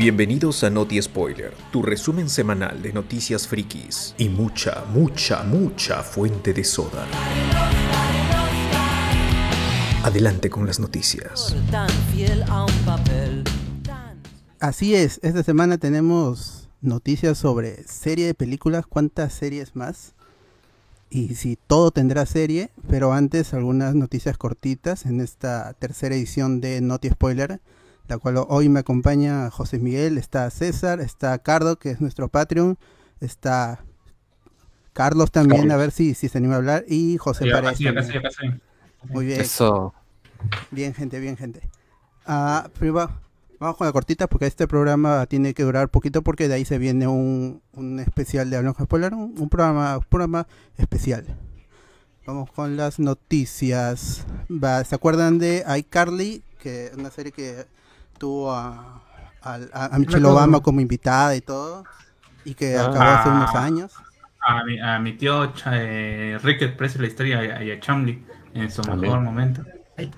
Bienvenidos a Noti Spoiler, tu resumen semanal de noticias frikis y mucha, mucha, mucha fuente de soda. Adelante con las noticias. Así es, esta semana tenemos noticias sobre serie de películas, cuántas series más y si todo tendrá serie, pero antes algunas noticias cortitas en esta tercera edición de Noti Spoiler, la cual hoy me acompaña José Miguel, está César, está Cardo, que es nuestro Patreon, está Carlos también, a ver si, si se anima a hablar, y José Ya, Paredes. Muy bien. Eso. Bien, gente, bien, gente. Ah, pero va- vamos con la cortita porque este programa tiene que durar poquito porque de ahí se viene un, un especial de Hablamos Spoiler, un, un programa, un programa especial. Vamos con las noticias. Va, ¿Se acuerdan de iCarly? Que es una serie que tuvo a, a- a Michelle. Obama como invitada y todo. Y que Ah. acabó hace unos años. A mi, a mi tío eh, Rick expresa la historia y a, y a Chumley en su También. mejor momento.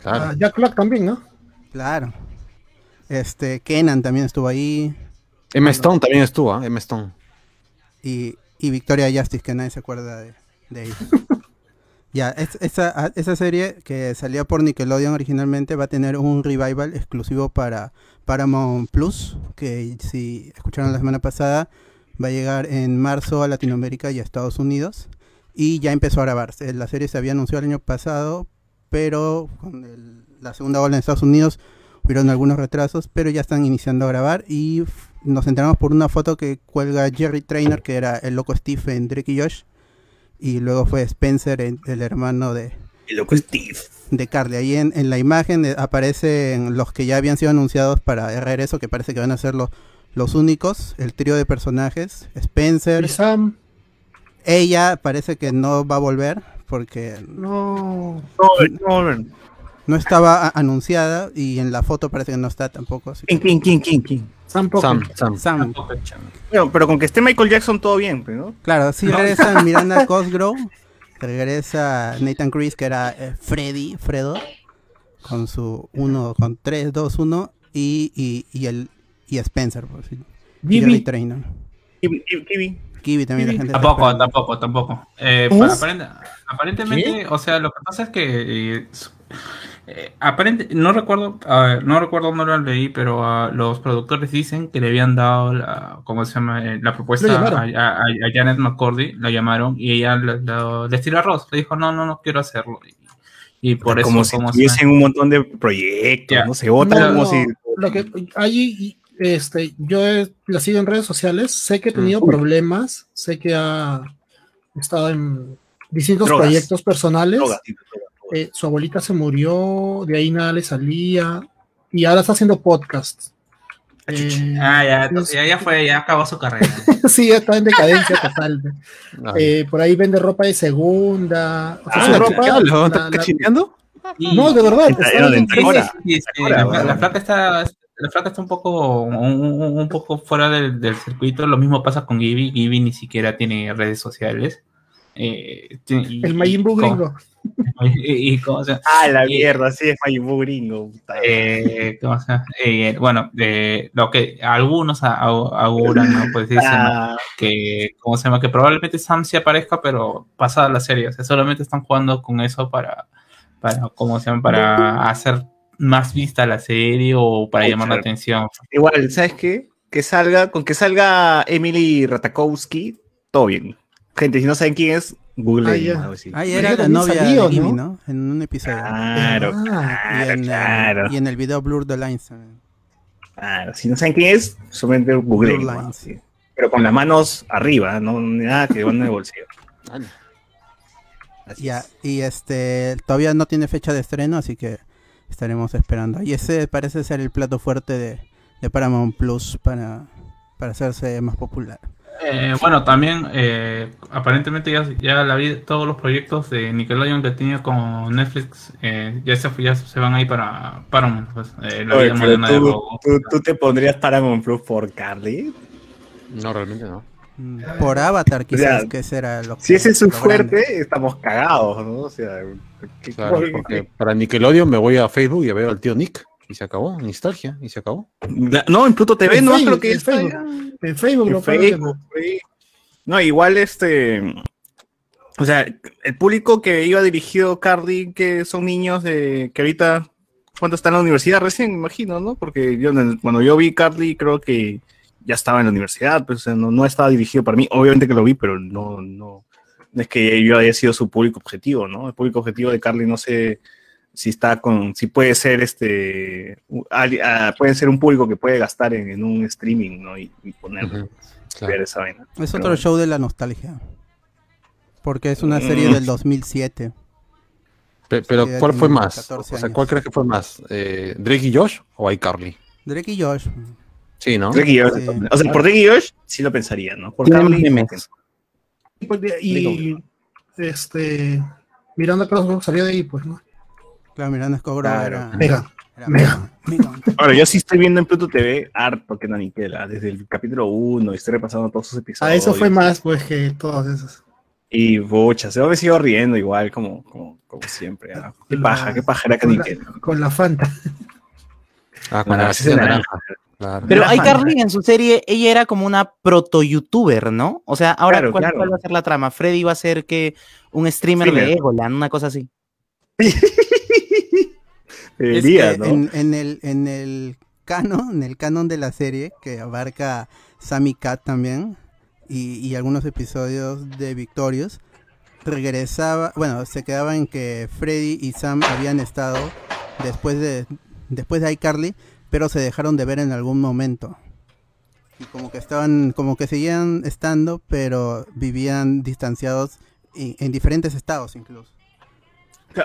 Claro. Ah, Jack Black también, ¿no? Claro. Este, Kenan también estuvo ahí. M. Stone también estuvo, ¿ah? M. Stone. y, y Victoria Justice, que nadie se acuerda de, de ellos. ya, es- esa, esa serie que salía por Nickelodeon originalmente va a tener un revival exclusivo para Paramount Plus, que si escucharon la semana pasada, va a llegar en marzo a Latinoamérica y a Estados Unidos. Y ya empezó a grabarse. La serie se había anunciado el año pasado, pero con el- la segunda ola en Estados Unidos hubieron algunos retrasos, pero ya están iniciando a grabar y nos enteramos por una foto que cuelga Jerry Trainer, que era el loco Steve en Drake y Josh, y luego fue Spencer, el, el hermano de, El loco Steve. de Carly. Ahí en, en la imagen eh, aparecen los que ya habían sido anunciados para el regreso, que parece que van a ser los, los únicos, el trío de personajes, Spencer, Y Sam, ella parece que no va a volver, porque no. no estaba a- anunciada, y en la foto parece que no está tampoco. así que- ¿Quién, quién, quién, quién, quién? Sam. Sam, Sam. Bueno, pero con que esté Michael Jackson todo bien, pues, ¿no? Claro, sí regresa Miranda Cosgrove, regresa Nathan Chris, que era eh, Freddy, Fredo, con su 1, con 3, 2, 1, y, y, y, el, y Spencer, por decir. Y Jerry Gibby. Trainer. Kiwi, Kiwi, Kiwi. También la gente Tampoco, tampoco, tampoco. Eh, pa- aparente- aparentemente, o sea, lo que pasa es que eh, eh, aparente, no recuerdo, ver, no recuerdo, no lo leí, pero ah, los productores dicen que le habían dado la, ¿cómo se llama? Eh, la propuesta Lo a, Janet McCordy, la llamaron y ella le, le, le estiró arroz, le dijo, no, no, no quiero hacerlo. Y, y por eso, como si tuviesen un montón de proyectos. ¿no? Se votan No, como no, si... Lo que allí, este, yo he- la sigo en redes sociales, sé que ha tenido Mm. problemas, sé que ha estado en distintos Drogas. proyectos personales. Drogas, sí, drogas, drogas. Eh, su abuelita se murió, de ahí nada le salía, y ahora está haciendo podcasts. Eh, Ah, ya, entonces ya, ya fue, ya acabó su carrera. sí, está en decadencia total. Ah. Eh, por ahí vende ropa de segunda. O sea, Ah, su ¿qué ropa, ¿Qué hablo? la- ¿Estás la- cachineando? Y- no, de verdad. La, flaca está la flaca está un poco un, un- un poco fuera del, del circuito lo mismo pasa con Gibby Gibby ni siquiera tiene redes sociales eh, y- El Majin Buu gringo. y, y cómo se- Ah, la y- mierda, sí, es Majin Buu gringo. puta. eh, ¿cómo se llama? Eh, bueno eh, lo que algunos auguran no pues dicen. Ah, que cómo se llama que probablemente Sam sí aparezca pero pasada la serie o sea solamente están jugando con eso para para cómo se llama para hacer más vista la serie o para Ay, llamar la atención igual, ¿sabes qué? Que salga, con que salga Emily Ratakowski, todo bien. Gente, si no saben quién es, Google. Ah, ya. Era la novia salió, de Gibby, ¿no? ¿no? En un episodio. Claro, Ah, y, claro, en, el- claro. y en el video Blur the Lines también. Claro, si no saben quién es, solamente Google. Blue Lines. Pero con las manos arriba, no nada que van en el bolsillo. Así Ya, es. y este todavía no tiene fecha de estreno, así que estaremos esperando. Y ese parece ser el plato fuerte de, de Paramount Plus para, para hacerse más popular. Eh, bueno, también eh, aparentemente ya, ya la vi, todos los proyectos de Nickelodeon que tenía con Netflix eh, ya, se, ya se van ahí para Paramount. Pues, eh, la Oye, vida pero moderna de tú, Bobo. tú, tú te pondrías Paramount Plus por Carly. No, realmente no. Mm, Por Avatar quizás, sea, que será lo que Si ese es su grande. fuerte, estamos cagados, ¿no? O sea, ¿qué- Claro, qué- porque para Nickelodeon me voy a Facebook y veo al tío Nick y se acabó. Nostalgia y se acabó. La- No, en Pluto TV, En no, Facebook, creo que en está Facebook. En Facebook En lo Facebook, sí. No, igual este. O sea, el público que iba dirigido Carly, que son niños de que ahorita. ¿Cuánto está en la universidad recién? Me imagino, ¿no? Porque yo cuando yo vi Carly, creo que ya estaba en la universidad, pues no, no estaba dirigido para mí. Obviamente que lo vi, pero no, no, no es que yo haya sido su público objetivo, ¿no? El público objetivo de Carly no sé si está con, si puede ser este, ah, puede ser un público que puede gastar en, en un streaming, ¿no? Y, y ponerlo, claro. esa vaina. Es Pero otro show de la nostalgia. Porque es una serie Mm. del 2007. Pe- Pero, ¿cuál fue más? 14 O sea. ¿cuál crees que fue más? Eh, ¿Drake y Josh o iCarly? Drake y Josh. Sí, ¿no? Drake y Josh, Sí. o sea, por Drake y Josh sí lo pensaría, ¿no? Por Carly, memes. Y este Miranda Cross salió de ahí, pues, ¿no? Claro, Miranda Scogro Claro. era, Mega. era Mega. Mega. Ahora, yo sí estoy viendo en Pluto TV harto que no Niquela, desde el capítulo 1, estoy repasando todos sus episodios. A eso fue más, pues, que todos esos. Y bocha, se me sigo riendo igual, como, como, como siempre. ¿ah? Qué La- paja, qué paja era que con la- Niquela. Con la Fanta. Ah, con Ah, la naranja. Claro. Pero Era iCarly en su serie, ella era como una proto-youtuber, ¿no? O sea, ahora, Claro, ¿cuál, claro. cuál va a ser la trama? Freddy va a ser que un streamer, de. Egoland, una cosa así. En, en el, en el canon, en el canon de la serie, que abarca Sammy Cat también, y, y algunos episodios de Victorious, regresaba, bueno, se quedaba en que Freddy y Sam habían estado después de después de iCarly, pero se dejaron de ver en algún momento. Y como que estaban, como que seguían estando, pero vivían distanciados y- en diferentes estados incluso.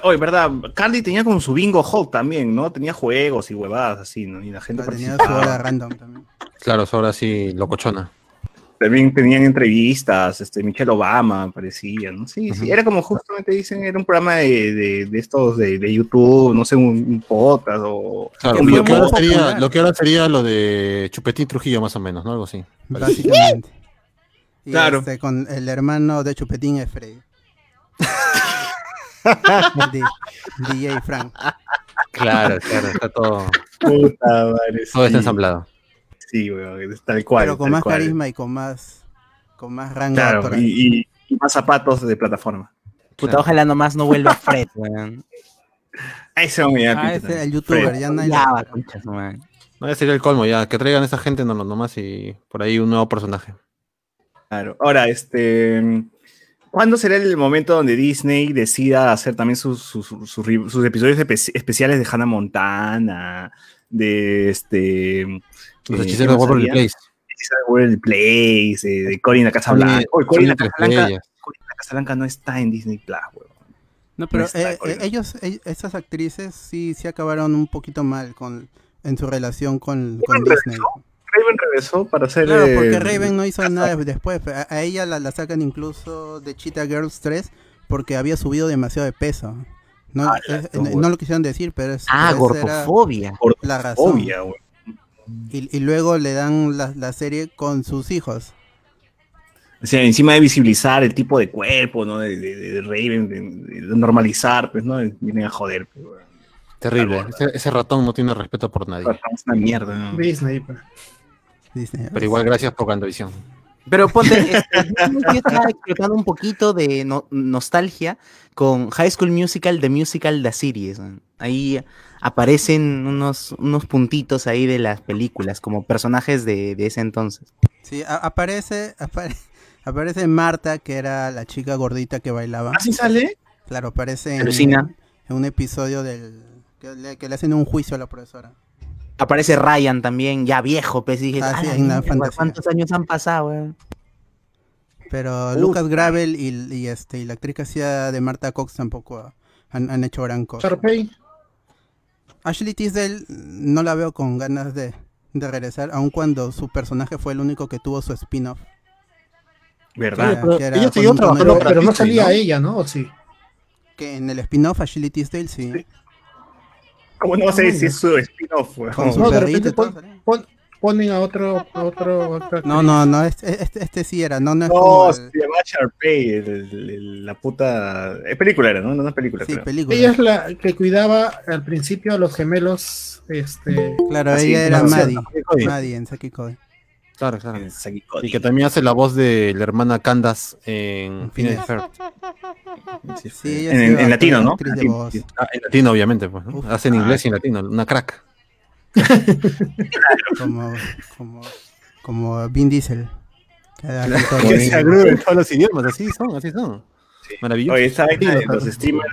Oye, verdad, Carly tenía como su bingo hall también, ¿no? Tenía juegos y huevadas así, ¿no? Y la gente Tenía su hora random también. Claro, eso ahora sí, locochona. También tenían entrevistas, este, Michelle Obama aparecía, ¿no? Sí, sí, era como justamente dicen, era un programa de, de, de estos de, de YouTube, no sé, un, un podcast o Claro, lo, que ahora sería, lo que ahora sería lo de Chupetín Trujillo, más o menos, ¿no? Algo así. básicamente. Y Claro. este, con el hermano de Chupetín es Freddy. DJ Frank. Claro, claro, está todo, Puta madre, todo está sí. ensamblado. Sí, weón, tal cual. pero con más cual. carisma y con más con más rango Claro, actoral. y, y- y más zapatos de plataforma. Puta, Claro. ojalá nomás no vuelva Fred, weón. Ese hombre ya Ah, ese también. el youtuber, Fred. ya nadie Ya, lo- va, concha su madre. No, ya sería el colmo, ya. Que traigan a esa gente no, no, nomás y por ahí un nuevo personaje. Claro. Ahora, este. ¿Cuándo será el momento donde Disney decida hacer también sus, sus, episodios espe- especiales de Hannah Montana? De este. Los eh, hechiceros de ¿qué más Waverly? Place. Hechiceros de Waverly Place, eh, de en la Casa Cory- Blanca. Oye, Cory en Cory la Casa Blanca. estrellas. Cory en la Casa Blanca no está en Disney Plus, weón. No, pero está eh, eh, ellos, eh, estas actrices sí, sí acabaron un poquito mal con en su relación con, con Disney. Raven regresó para hacer. Claro, eh, porque Raven no hizo nada después. A, a ella la, la sacan incluso de Cheetah Girls 3 porque había subido demasiado de peso. No, Ah, es- la- no, no lo quisieron decir, pero es Ah, pero gordofobia. la razón. Y, y luego le dan la, la serie con sus hijos. O sea, encima de visibilizar el tipo de cuerpo, ¿no? De, de, de Raven, de, de normalizar, pues, ¿no? Vienen a joder, pues. Terrible. Ese, ese ratón no tiene respeto por nadie. Es una mierda, ¿no? Disney, pues. Disney. Pero igual gracias por Gandavisión. Pero ponte, este, yo estaba explotando un poquito de no- nostalgia con High School Musical, The Musical, The Series. Ahí aparecen unos, unos puntitos ahí de las películas, como personajes de, de ese entonces. Sí, aparece, apare- aparece Marta, que era la chica gordita que bailaba. ¿Así sale? Claro, aparece en, en un episodio del que le, que le hacen un juicio a la profesora. Aparece Ryan también, ya viejo, pues, y dije, Ah, sí. ¿cuántos años han pasado, weón? Pero. Lucas Gravel y, y este y la actriz que hacía de Marta Cox tampoco han, han hecho gran cosa. Sharpay. Ashley Tisdale no la veo con ganas de, de regresar, aun cuando su personaje fue el único que tuvo su spin-off. ¿Verdad? Pero que era ella con siguió un trabajando cameo- Pero, pero no salía ¿no? ella, ¿no? ¿O sí? Que en el spin-off Ashley Tisdale sí. ¿Cómo no sé si es su spin-off, weón? Con su No, de perrito repente pon- pon- ponen a otro, a otro, No, no, no, este, este, este sí era, no, no es No, como se el- llama Sharpay, el- el- el- la puta. Es película, era, ¿no? No es película. sí, creo. película. Ella es la que cuidaba al principio a los gemelos, este, Claro, Así, ella era no, Maddie. Maddie en Saki Cody. Claro, claro. En Saki Y que también hace la voz de la hermana Candace en Phineas. Ferb. Sí, ella En- sí en era latino, ¿no? Latino, sí. Ah, en latino, obviamente, pues. ¿no? Uf. Hace en inglés y en latino, una crack. como, como, como Vin Diesel. que hace todo Que se en todos los idiomas, así son, así son. Maravilloso. Oye, esa vaina de los streamers,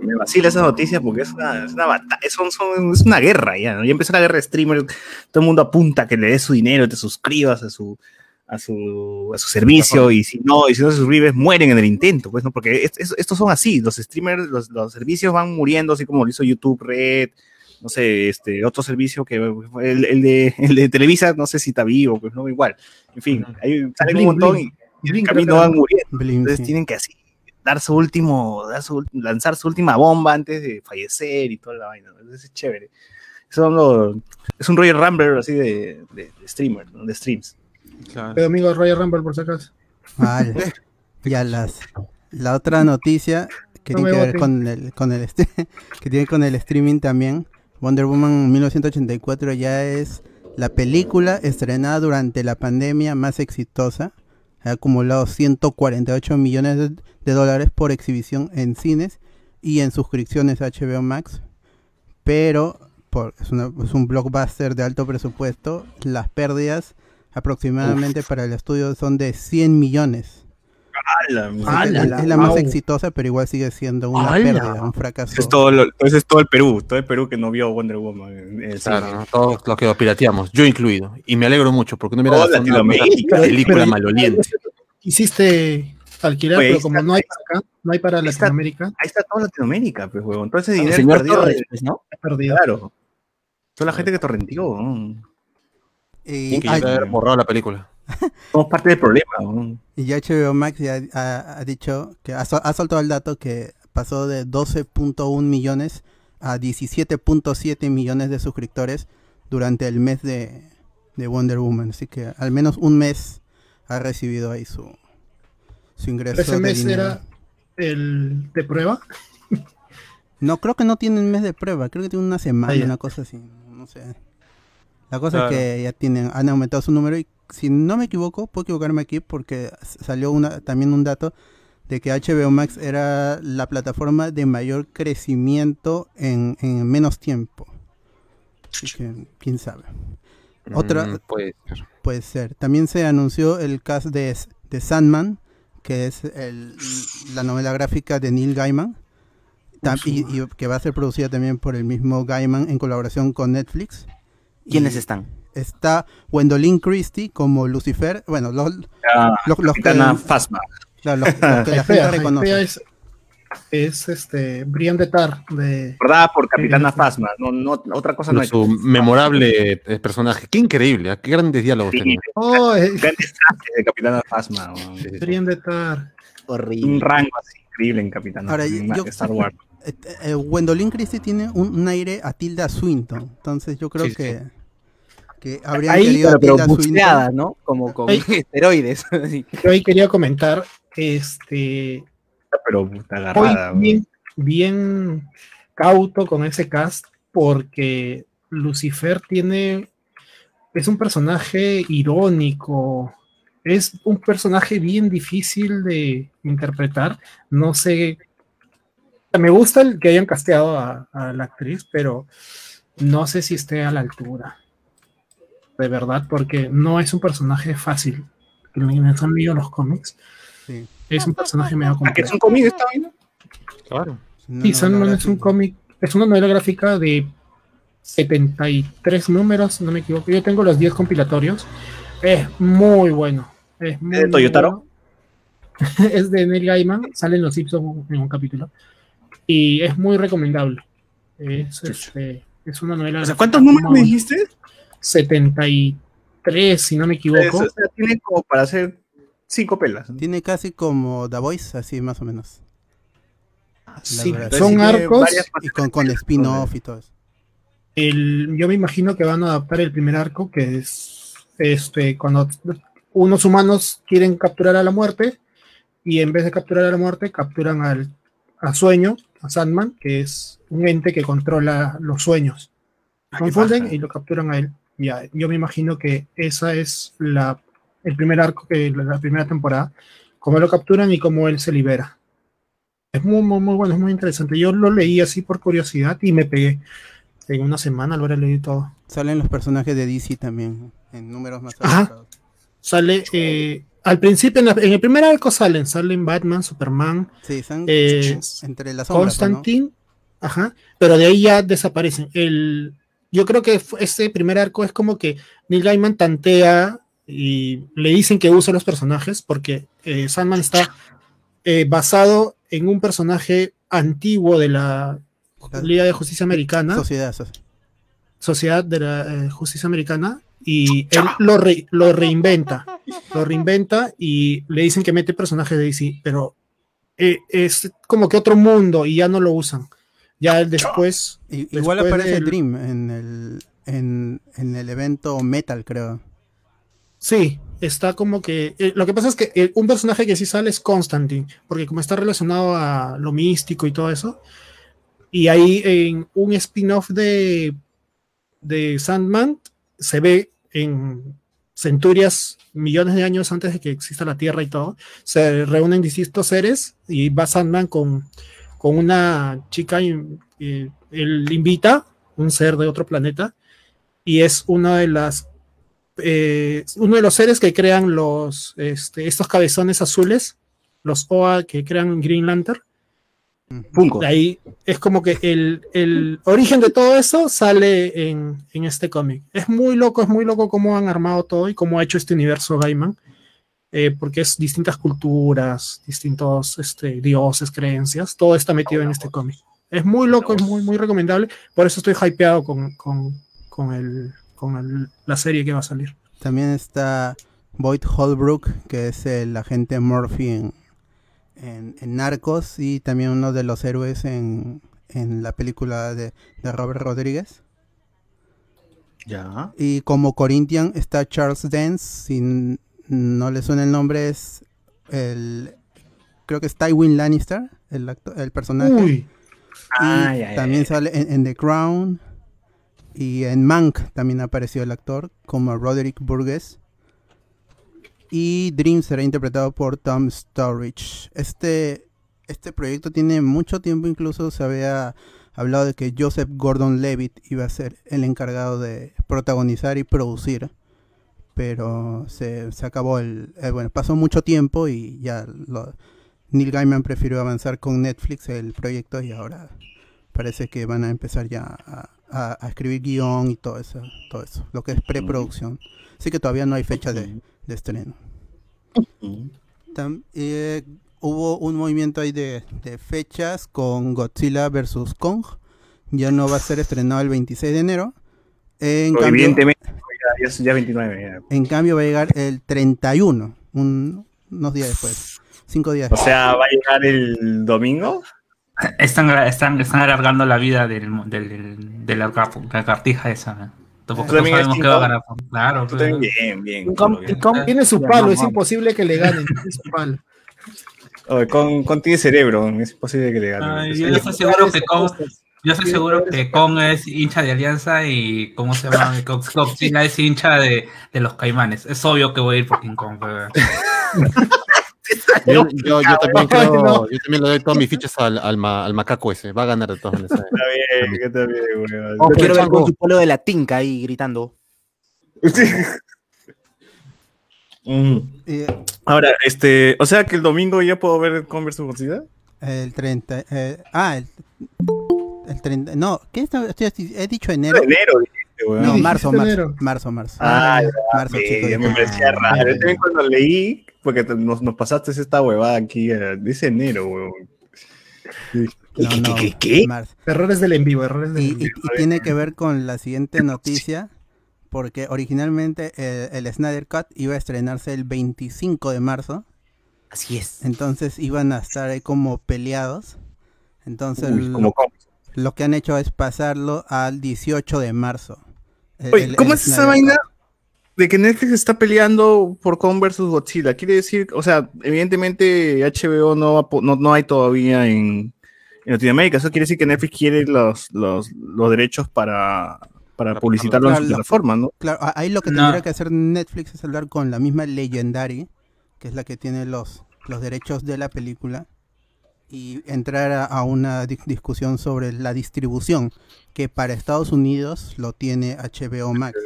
me- vacila esa noticia porque es una, es una batalla, son, son- es una guerra ya, ¿no? Ya empezó la guerra de streamers, todo el mundo apunta a que le des su dinero, te suscribas a su a su, a su servicio y si no, y si no se suscribes, mueren en el intento, pues, ¿no? Porque es- es- estos son así, los streamers, los, los servicios van muriendo, así como lo hizo YouTube Red, no sé, este, otro servicio que el, el de, el de Televisa, no sé si está vivo, pues no, igual. En fin, hay, salen un montón y, y en el camino van muriendo. Entonces sí. tienen que así dar su último, dar su- lanzar su última bomba antes de fallecer y toda la vaina. ¿no? Entonces es chévere. Son los- es un Roger Rumble así de, de, de streamer, ¿no? de streams. Claro. Pero amigo Royal Rumble por si acaso. Vale. Ya las la otra noticia que No tiene que ver con el con el este- que tiene con el streaming también. Wonder Woman 1984 ya es la película estrenada durante la pandemia más exitosa. Ha acumulado 148 millones de, de dólares por exhibición en cines y en suscripciones a HBO Max. Pero por, es, una- es un blockbuster de alto presupuesto. Las pérdidas aproximadamente para el estudio son de 100 millones. Es, es la más Au. exitosa, pero igual sigue siendo una ¡Hala! pérdida, un fracaso. Es todo, lo- entonces es todo el Perú, todo el Perú que no vio Wonder Woman. el Claro. ¿no? todos los que lo pirateamos, yo incluido. Y me alegro mucho porque no me da una Latinoamérica. película maloliente. Quisiste alquilar, ahí pero como está- no hay para acá, no hay para ahí está. Latinoamérica, Ahí está toda Latinoamérica, pues, huevón. Todo ese El dinero señor perdido Torres, de- pues, ¿no? es perdido. Claro. Toda la gente que torrenteó. ¿no? Y, Que yo haber borrado la película. Somos parte del problema. ¿no? y ya HBO Max ya ha, ha dicho que ha, ha soltado el dato que pasó de 12.1 millones a 17.7 millones de suscriptores durante el mes de, de Wonder Woman. Así que al menos un mes ha recibido ahí su, su ingreso. Ese mes dinero. era el de prueba. No, creo que no tienen mes de prueba, creo que tienen una semana, Ah, ya. una cosa así, no sé. La cosa Claro. es que ya tienen, han aumentado su número y si no me equivoco, puedo equivocarme aquí porque salió una, también un dato de que HBO Max era la plataforma de mayor crecimiento en, en menos tiempo. Así que, quién sabe. Otra- Mm, puede ser. Puede ser. También se anunció el cast de, Sandman, que es el- la novela gráfica de Neil Gaiman, tam- y, y que va a ser producida también por el mismo Gaiman en colaboración con Netflix. ¿Quiénes Y están? Está Gwendolyn Christie como Lucifer. Bueno, los, Ya, los, los que, Capitana Phasma. claro, los- los que la gente reconoce. Es, es este Brian de Tar de Recordada por Capitana Sí. Phasma. No, no, otra cosa no Con su memorable eh, personaje. Qué increíble, ¿eh? qué grandes diálogos Sí. tenía. Oh, eh, Grandes de Capitana Phasma. ¿no? Brian de Tar. Un Horrible. rango así increíble en Capitana Ahora, en yo- Star Wars. Eh, eh, Gwendolyn Christie tiene un, un aire a Tilda Swinton. Entonces yo creo Sí, sí. que, que habrían Ahí, querido pero, pero buceada. ¿no? Como con Ahí. esteroides. Yo ahí quería comentar, este, Pero puta agarrada. ¿no? bien, bien cauto con ese cast porque Lucifer tiene es un personaje irónico, es un personaje bien difícil de interpretar. No sé, me gusta el que hayan casteado a, a la actriz, pero no sé si esté a la altura. De verdad, porque no es un personaje fácil. Quienes han leído los cómics, Sí. es un personaje medio ¿A qué es complejo. un cómic esta vaina? Claro. Sí, no, Sandman es un cómic, es una novela gráfica de 73 números, no me equivoco. Yo tengo los 10 compilatorios. Es muy bueno. Es muy, ¿Es de Toyotaro? bueno. es de Neil Gaiman, salen los Simpsons en un capítulo. Y es muy recomendable. Es, este, es una novela. O sea, ¿Cuántos números me dijiste? 73, si no me equivoco. O sea, tiene como para hacer cinco pelas. ¿no? Tiene casi como The Voice, así más o menos. Sí, verdad. son arcos. Y con, con spin-off y todo eso. el, yo me imagino que van a adaptar el primer arco, que es este, cuando unos humanos quieren capturar a la muerte y en vez de capturar a la muerte, capturan al a Sueño, a Sandman, que es un ente que controla los sueños. Ah, Confunden paja. y lo capturan a él. Ya, yo me imagino que esa es la, el primer arco, que la, primera temporada, cómo lo capturan y cómo él se libera. Es muy, muy, muy bueno, es muy interesante. Yo lo leí así por curiosidad y me pegué. En una semana lo habré leído todo. Salen los personajes de DC también en números más Ajá. Sale, eh, al principio, en, la- en el primer arco salen, salen Batman, Superman, Sí, están Eh, entre las sombras, ¿no? Constantine, ajá, pero de ahí ya desaparecen. El, yo creo que este primer arco es como que Neil Gaiman tantea y le dicen que usa los personajes porque eh, Sandman está eh, basado en un personaje antiguo de la Liga de Justicia Americana, Sociedad, soci- Sociedad de la eh, Justicia Americana, y él lo, re- lo reinventa, lo reinventa y le dicen que mete personajes de DC, pero eh, es como que otro mundo y ya no lo usan. Ya después, Igual aparece del- Dream en el, en, en el evento Metal, creo. sí, está como que... eh, lo que pasa es que eh, un personaje que sí sale es Constantine, porque como está relacionado a lo místico y todo eso, y ahí en un spin-off de, de Sandman se ve en centurias, millones de años antes de que exista la Tierra y todo, se reúnen distintos seres y va Sandman con, con una chica y, y él invita un ser de otro planeta y es una de las eh, uno de los seres que crean los este, estos cabezones azules, los OA que crean Green Lantern. Funko. De ahí es como que el, el origen de todo eso sale en, en este cómic. Es muy loco, es muy loco cómo han armado todo y cómo ha hecho este universo Gaiman. Eh, porque es distintas culturas, distintos este, dioses, creencias, todo está metido en este cómic. Es muy loco, es muy, muy recomendable. Por eso estoy hypeado con, con, con, el, con el- la serie que va a salir. También está Boyd Holbrook, que es el agente Murphy en, en, en Narcos y también uno de los héroes en, en la película de, de Robert Rodríguez. Ya. Y como Corinthian está Charles Dance, si n- no le suena el nombre, es el. Creo que es Tywin Lannister, el, acto- el personaje. Uy, Y Ah, ya, ya, también ya. sale en, en The Crown. Y en Mank también apareció el actor como Roderick Burgess. Y Dream será interpretado por Tom Sturridge. Este, este proyecto tiene mucho tiempo, incluso se había hablado de que Joseph Gordon Levitt iba a ser el encargado de protagonizar y producir. Pero se, se acabó el. eh, bueno, pasó mucho tiempo y ya lo- Neil Gaiman prefirió avanzar con Netflix el proyecto y ahora parece que van a empezar ya a, a- a escribir guion y todo eso, todo eso, lo que es preproducción. Así que todavía no hay fecha de, de estreno. Tam- eh, hubo un movimiento ahí de, de fechas con Godzilla vs. Kong. Ya no va a ser estrenado el 26 de enero. En cambio, Evidentemente, ya, ya es ya 29. ya. en cambio va a llegar el 31, un- unos días después. Cinco días O sea, ¿va a llegar el domingo? Están, están, están alargando la vida del, del, de la lagartija esa. ¿no? Tampoco ¿Tú también sabemos eres qué va a King ganar. Claro, bien, bien. Com- com- tiene su palo, no, es imposible que le ganen. tiene su palo. Oye, con, con tiene cerebro, es imposible que le gane. Ay, yo estoy seguro que Kong, yo estoy seguro que Kong es hincha de Alianza y ¿cómo se llama? Co- Godzilla es hincha de, de los Caimanes. Es obvio que voy a ir por King Kong. pero- Yo, yo, yo también creo, yo también le doy todas mis fichas al, al, ma- al macaco ese. Va a ganar de todas maneras. Está bien, que está bien, weón. Oh, quiero ver con su polo de la tinca ahí gritando. Mm. Eh, Ahora, este, o sea que el domingo ya puedo ver Converse Godzilla. el 30. eh, ah, el, el 30. No, ¿qué está- estoy- he dicho enero? Enero, dijiste, weón. No, marzo, marzo, enero. marzo, marzo. Ah, ya, marzo, Sí, chicos. ya me parecía raro. Yo también cuando leí, porque te- nos, nos pasaste esta huevada aquí, eh, dice enero, weón. No, no, ¿Qué, qué, qué? Errores del en vivo, errores del Y, en y- vivo. y tiene que ver con la siguiente noticia, porque originalmente el, el Snyder Cut iba a estrenarse el 25 de marzo, Así es. entonces iban a estar ahí como peleados. Entonces, Uy, lo- como cómics. Lo que han hecho es pasarlo al 18 de marzo. El- Oye, el- ¿cómo el es esa Snyder vaina de que Netflix está peleando por Kong versus Godzilla? Quiere decir, o sea, evidentemente HBO no, va a po- no, no hay todavía en, en Latinoamérica. Eso quiere decir que Netflix quiere los, los, los derechos para, para publicitarlo en su Claro, lo- plataforma, ¿no? Claro, ahí lo que No. tendría que hacer Netflix es hablar con la misma Legendary, que es la que tiene los, los derechos de la película, y entrar a, a una di- discusión sobre la distribución, que para Estados Unidos lo tiene HBO Max.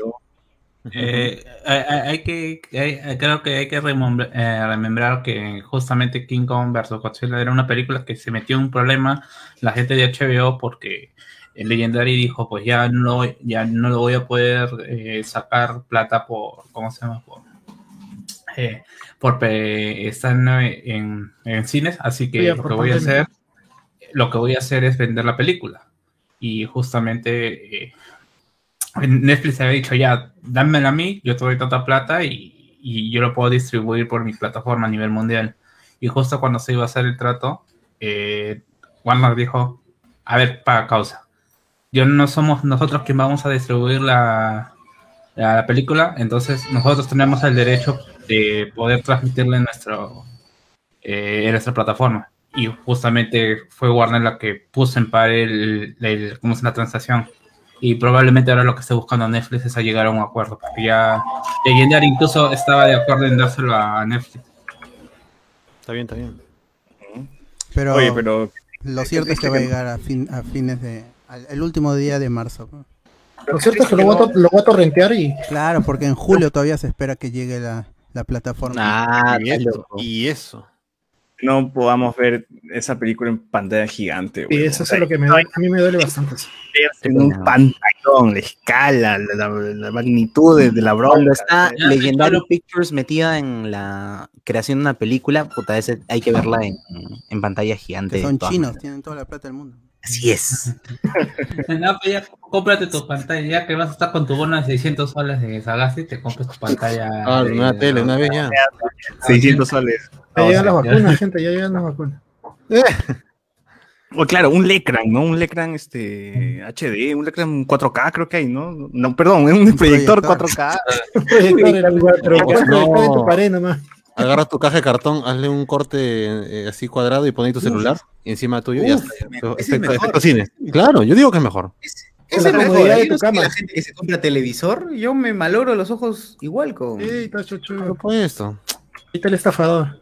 Eh, hay, que, hay- creo que hay que remembrar, eh, remembrar que justamente King Kong vs. Godzilla era una película que se metió en un problema la gente de HBO porque el Legendary dijo pues ya no, ya no lo voy a poder eh, sacar plata por, ¿cómo se llama? Por, eh, por estar en, en- cines, así que lo que voy a hacer, lo que voy a hacer es vender la película. Y justamente eh, Netflix había dicho ya, dámela a mí, yo te doy tanta plata y, y yo lo puedo distribuir por mi plataforma a nivel mundial. Y justo cuando se iba a hacer el trato, eh, Warner dijo, a ver, paga causa. Yo no somos nosotros quien vamos a distribuir la, la película, entonces nosotros tenemos el derecho de poder transmitirla en, nuestro, eh, en nuestra plataforma. Y justamente fue Warner la que puso en par el, el- ¿cómo es la transacción. Y probablemente ahora lo que esté buscando Netflix es a llegar a un acuerdo, porque ya Legendary incluso estaba de acuerdo en dárselo a Netflix. Está bien, está bien. Pero, Oye, pero lo cierto es que va a llegar a, fin, a fines de... al- el último día de marzo. Lo cierto es que lo voy a, to- lo voy a torrentear y Claro, porque en julio todavía se espera que llegue la, la plataforma. Ah, y, eso, y eso. no podamos ver esa película en pantalla gigante. y güey. eso O sea, es lo que me duele, a mí me duele bastante. eso. en un pantallón, la escala, la, la- la magnitud de, de la bronca. Cuando está Ya, Legendary Pictures metida en la creación de una película, puta, ese hay que verla en, en pantalla gigante. Que son chinos, maneras. tienen toda la plata del mundo. Así es. No, pues ya cómprate tu pantalla, ya que vas a estar con tu bono de 600 soles de Sagasti, te compras tu pantalla. Ah, de- una tele, una vez ya. 600 soles. Ya llegan las vacunas, gente, ya llegan las vacunas. O claro, un Lecran, ¿no? Un Lecran este, HD, un Lecran 4K creo que hay, ¿no? No, perdón, un proyector proyector. 4K. Proyector era el cuatro, No, el proyector de no. tu pared nomás. Agarra tu caja de cartón, hazle un corte eh, así cuadrado y pon ahí tu celular y encima tuyo y ya está. ya. me- Efecto- ese es mejor. efecto cine. Claro, yo digo que es mejor. Es la mejor. de tu no cama. la gente que se compra televisor, yo me malogro los ojos igual con. Sí, está chuchu. Por. Ahí está el estafador.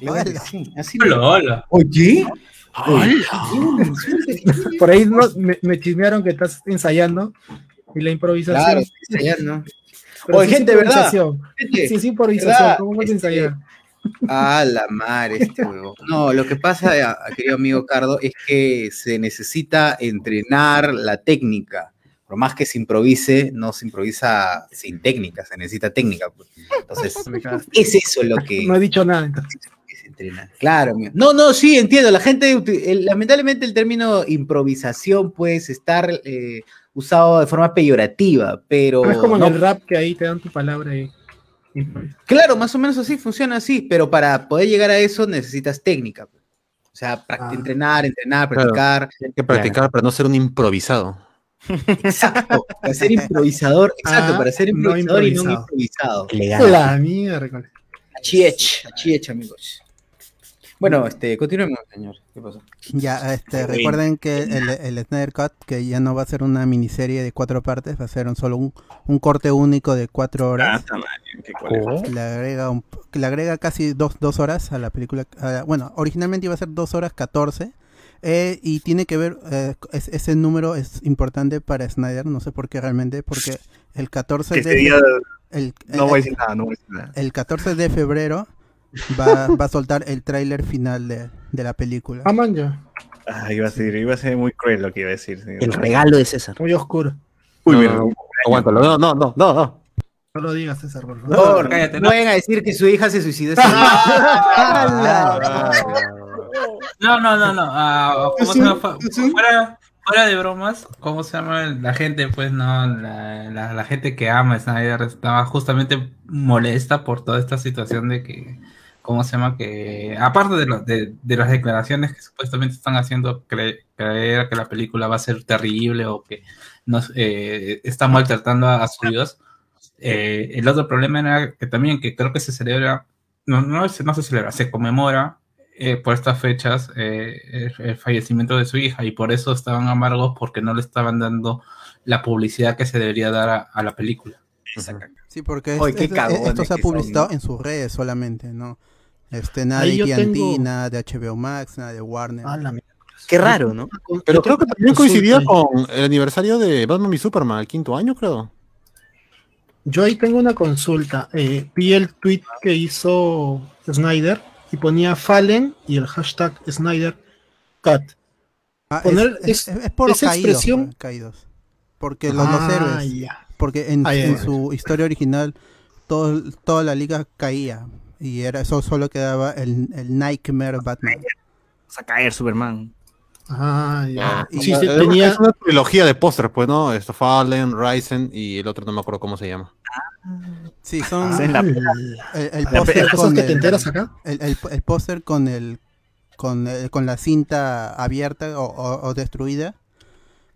Claro Hola. así Hola, hola. Oye, Por ahí no- me, me chismearon que estás ensayando y la improvisación. claro, estoy ensayando. Pero Oye, sí gente, ¿verdad? improvisación. Gente, Sí, improvisación. ¿verdad? ¿Cómo vas a Este, ensayar? Ah, la madre, este huevo. No, lo que pasa, a querido amigo Cardo, es que se necesita entrenar la técnica. Por más que se improvise, no se improvisa sin técnica, se necesita técnica. pues. Entonces, es eso lo que, No he dicho nada. entonces. que se entrena. Claro. No, no, sí, entiendo. La gente, el- lamentablemente el término improvisación puede estar eh, usado de forma peyorativa, pero... Es como en no- el rap que ahí te dan tu palabra y. Claro, más o menos así, funciona así, pero para poder llegar a eso necesitas técnica. pues. O sea, Ah. entrenar, entrenar, Claro. practicar. Hay que practicar para no ser un improvisado. Exacto, para ser improvisador, exacto, Ah, para ser no improvisador y no un improvisado. improvisado. Legal. La mierda. Achiech, achiech, amigos. Bueno, este, continuemos, señor. ¿Qué pasó? Ya, este, recuerden que el, el Snyder Cut, que ya no va a ser una miniserie de cuatro partes, va a ser un, solo un, un corte único de cuatro Ah, horas. está mal, qué cuál es. Le agrega, un- que le agrega casi dos, dos horas a la película. a- bueno, originalmente iba a ser dos horas 14. eh, y tiene que ver, eh, es- ese número es importante para Snyder, no sé por qué realmente, porque el 14 Que de, ese día el, no voy a decir nada, no voy a decir nada. el 14 de febrero va, va a soltar el tráiler final de, de la película. Ah, man, ya. Ah, iba a ser, iba a ser muy cruel lo que iba a decir. sí. El regalo de César. Muy oscuro. Uy, No, mira, no, Aguántalo. No, no, no, no. no. No lo digas, César, por favor. No, no, cállate, no no. vayan a decir que su hija se suicidó. No, no, no, no. ah, ¿cómo se llama? Fuera, fuera de bromas, ¿cómo se llama? La gente, pues, no, la, la, la gente que ama a Snyder estaba justamente molesta por toda esta situación de que ¿cómo se llama? Que aparte de, lo- de, de las declaraciones que supuestamente están haciendo cre- creer que la película va a ser terrible o que nos, eh, está maltratando a, a sus hijos, eh, el otro problema era que también que creo que se celebra, no, no, se- no se celebra, se conmemora eh, por estas fechas eh, el, el fallecimiento de su hija y por eso estaban amargos porque no le estaban dando la publicidad que se debería dar a, a la película. Sí, porque es- cagones esto se ha que son, publicitado ¿no? en sus redes solamente, ¿no? Este, nada Ahí de AT&T, tengo- nada de HBO Max, nada de Warner. Ah, la. Qué raro, ¿no? Pero creo que también coincidía con el aniversario de Batman y Superman, el quinto año, creo. Yo ahí tengo una consulta. Eh, vi el tweet que hizo Snyder y ponía Fallen y el hashtag Snyder Cut. Ah, poner es, es- es- es por los esa caídos, expresión- pues, caídos. Porque los, los Ah, héroes, ya. porque en, Ah, su historia original todo, toda la liga caía y era eso solo quedaba el, el Nightmare Batman. Vas a caer, Superman. Ah, ya. y- Sí, sí, Eh, tenía. Es una trilogía de pósters, pues, ¿no? Esto, Fallen, Ryzen y el otro no me acuerdo cómo se llama. Sí, son Ah, la- el, el la- póster con que el- te enteras acá. el, el, el póster con el con, el- con la cinta abierta o, o- o destruida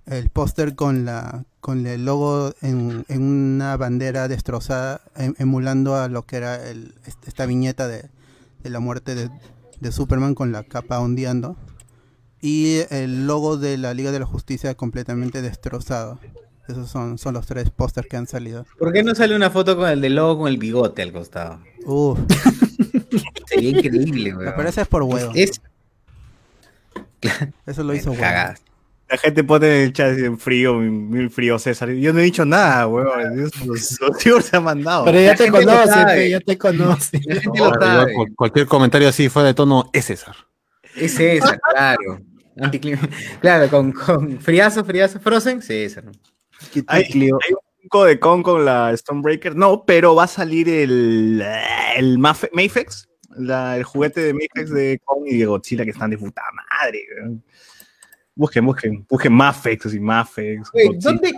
el póster con la con el logo en, en una bandera destrozada em- emulando a lo que era el, est- esta viñeta de, de la muerte de, de Superman con la capa ondeando y el logo de la Liga de la Justicia completamente destrozado esos son, son los tres pósters que han salido ¿Por qué no sale una foto con el de logo con el bigote al costado? Uf, Sería increíble, weón. es por huevo Es eso lo hizo cagadas. La gente pone en el chat dice, frío, muy frío, César. Yo no he dicho nada, weón. Dios, Los, los tíos se han mandado. Pero ya te conoce, pe, ya te conoce. La gente No, lo igual, sabe. cual- cualquier comentario así fuera de tono es César. Es esa, claro. Claro, con, con friazo, friazo, Frozen, ¿no? Hay, hay un codecon con la Stonebreaker. No, pero va a salir el, el Maf- Mayfex, la- el juguete de Mayfex de Kong y de Godzilla que están de puta madre. weón. Busquen, busquen, busquen Mafex, así, Mafex. ¿dónde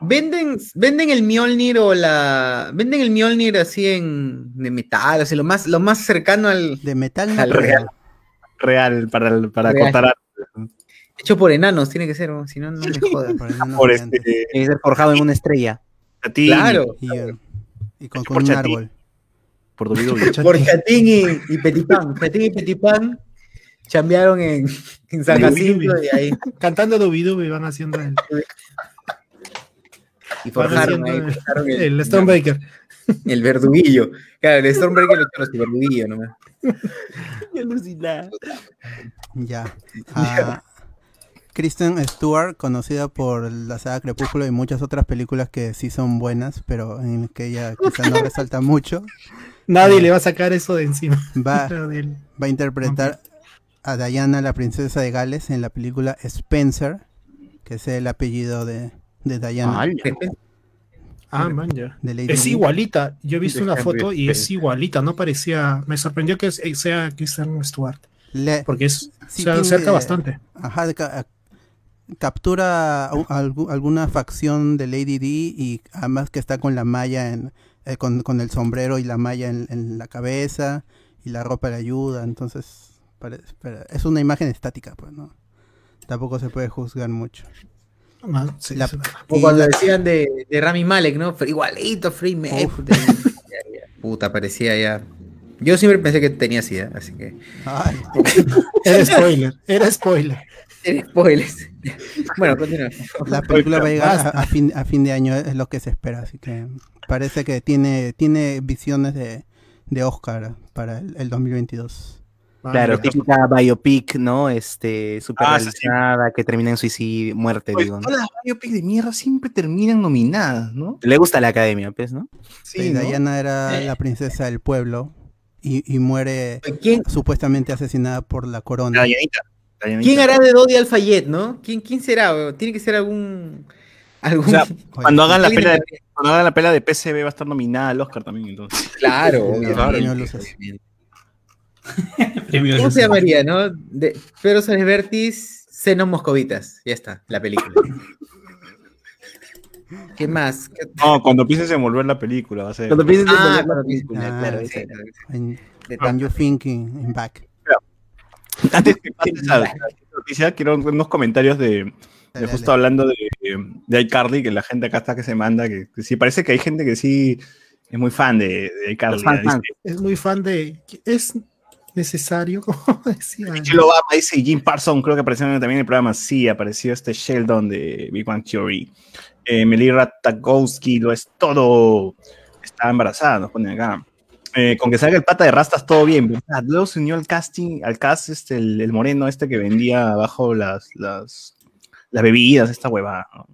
venden, venden el Mjolnir o la. Venden el Mjolnir así en de metal, así lo más, lo más cercano al. de metal no Al real. Real, para, para Real. contar Hecho por enanos, tiene que ser, ¿no? si no, no me jodas. Por gigantes. este. Tiene que ser forjado en una estrella. a ti, Claro, Y, y con, Hecho con por un Chatín. árbol. Por WWE. por Chatín y, y Petipán. Chatín y Petipán chambearon en, en San Jacinto y ahí. Cantando Dubidubi van haciendo el, Y van forjaron haciendo ahí. el, forjaron el, el Stonebreaker. el verduguillo. Claro, el Stormbreaker lo el verduguillo nomás. Ya. Ah, Kristen Stewart, conocida por la saga Crepúsculo y muchas otras películas que sí son buenas, pero en que ella quizá no resalta mucho, Nadie le va a sacar eso de encima. va, va a interpretar a Diana, la princesa de Gales, en la película Spencer, que es el apellido de, de Diana. Ah, man, ya. de Lady Es igualita. Yo he visto De una Henry foto y es igualita. No parecía. Me sorprendió que sea Kristen Stewart. Le- Porque es, Sí, se tiene- acerca bastante. Ajá, de ca- captura a- a algu- alguna facción de Lady D y además que está con la malla en eh, con, con el sombrero y la malla en, en la cabeza y la ropa le ayuda, entonces es una imagen estática, pues, ¿no? Tampoco se puede juzgar mucho. Man, sí, La-. O cuando la- decían de, de Rami Malek, ¿no? Igualito, Free Malek. Puta, parecía ya. Yo siempre pensé que tenía sida, así que. Ay, Era spoiler. Era spoiler. Eres spoilers. bueno, continúa. la película va a llegar a, a fin, a fin de año, es lo que se espera, así que parece que tiene tiene visiones de, de Oscar para el, el 2022. Claro, típica biopic, ¿no? Este, super Ah, sí. que termina en suicidio, muerte, Oye, digo. ¿no? todas las biopics de mierda siempre terminan nominadas, ¿no? Le gusta la academia, pues, ¿no? Sí, ¿no? Diana era Eh. la princesa del pueblo y, y muere ¿Quién, supuestamente asesinada por la corona. La Dianita. la Dianita. ¿quién hará de Dodi Alfayet, no? ¿Quién, ¿Quién será? Tiene que ser algún. algún O sea, Oye, Cuando hagan la pela de, cuando hagan la pela de PCB va a estar nominada al Oscar también, entonces. Claro, Sí, obviamente, premio Luces. obviamente. Premio ¿Cómo se llamaría, no? De Pedro Sánchez Vértiz, Seno Moscovitas. Ya está, la película. ¿Qué más? ¿Qué- No, cuando pienses en volver la película va a ser. Cuando pienses en Ah, volver la cuando película, claro, Ah, esa sí. En- And you think in, back. Antes que pase esa esa noticia, quiero unos comentarios de, justo dale. hablando de, de iCarly, que la gente acá está que se manda, que, que sí, parece que hay gente que sí es muy fan de, de iCarly. Es muy fan de. ¿Es necesario? Como decía. Michelle Obama dice y Jim Parsons, creo que apareció también en el programa. Sí, apareció este Sheldon de Big Bang Theory. Eh, Melira Tagowski lo es todo. Está embarazada, nos ponen acá. Eh, con que salga el pata de rastas, todo bien. ¿verdad? Luego se unió al casting, al cast, este, el, el moreno este que vendía abajo las, las, las bebidas, esta huevada. ¿no?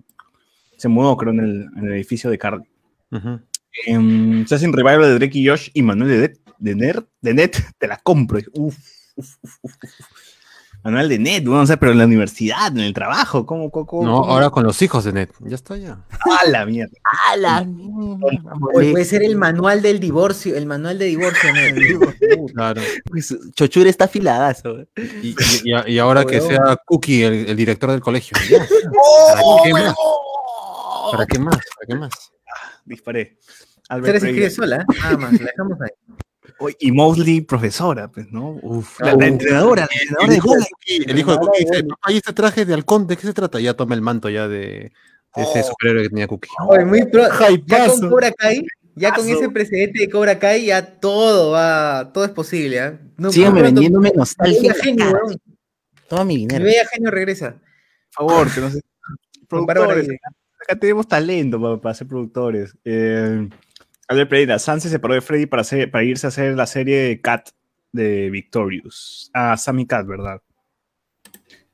Se mudó, creo, en el, en el edificio de Carly. Ujú. Em, se hacen revival de Drake y Josh y Manuel de, Net- de, Ner- de Net, te la compro. Uf, uf, uf, uf, uf. Manuel de Net, bueno, o sea, pero en la universidad, en el trabajo, ¿cómo? cómo, cómo- No, ahora con los hijos de Net. Ya está ya. ¡A la mierda! ¡A la mierda! Puede ser el manual del divorcio, el manual de divorcio. ¿no? Claro. Pues, Chochura está afiladazo. Y, y- y- y ahora que sea Cookie el, el director del colegio. Ya. ¿Para qué más? ¿Para qué más? ¿Para qué más? Disparé. Usted Albert se escribe sola, ¿eh? nada más, la dejamos ahí. Y Mosley, profesora, pues, ¿no? Uf, la, la entrenadora, la El entrenadora de hijo de Mosley. Cookie, el hijo de Cookie dice, papá, ¿y este traje de halcón de qué se trata? Ya toma el manto ya de, de ese Oh. superhéroe que tenía Cookie. Oye, muy pro- ya con Cobra Kai, ya con Paso. ese precedente de Cobra Kai, ya todo va, todo es posible, ¿ah? No, Sígueme vendiéndome mi nostalgia. genio. Toma mi Mi dinero. bella genio regresa. Por favor, que no se... Productores, acá tenemos talento para, para ser productores. Eh, Albert Pereira, Sam se separó de Freddy para, hacer- para irse a hacer la serie Cat de Victorious. Ah, Sammy Cat, ¿verdad?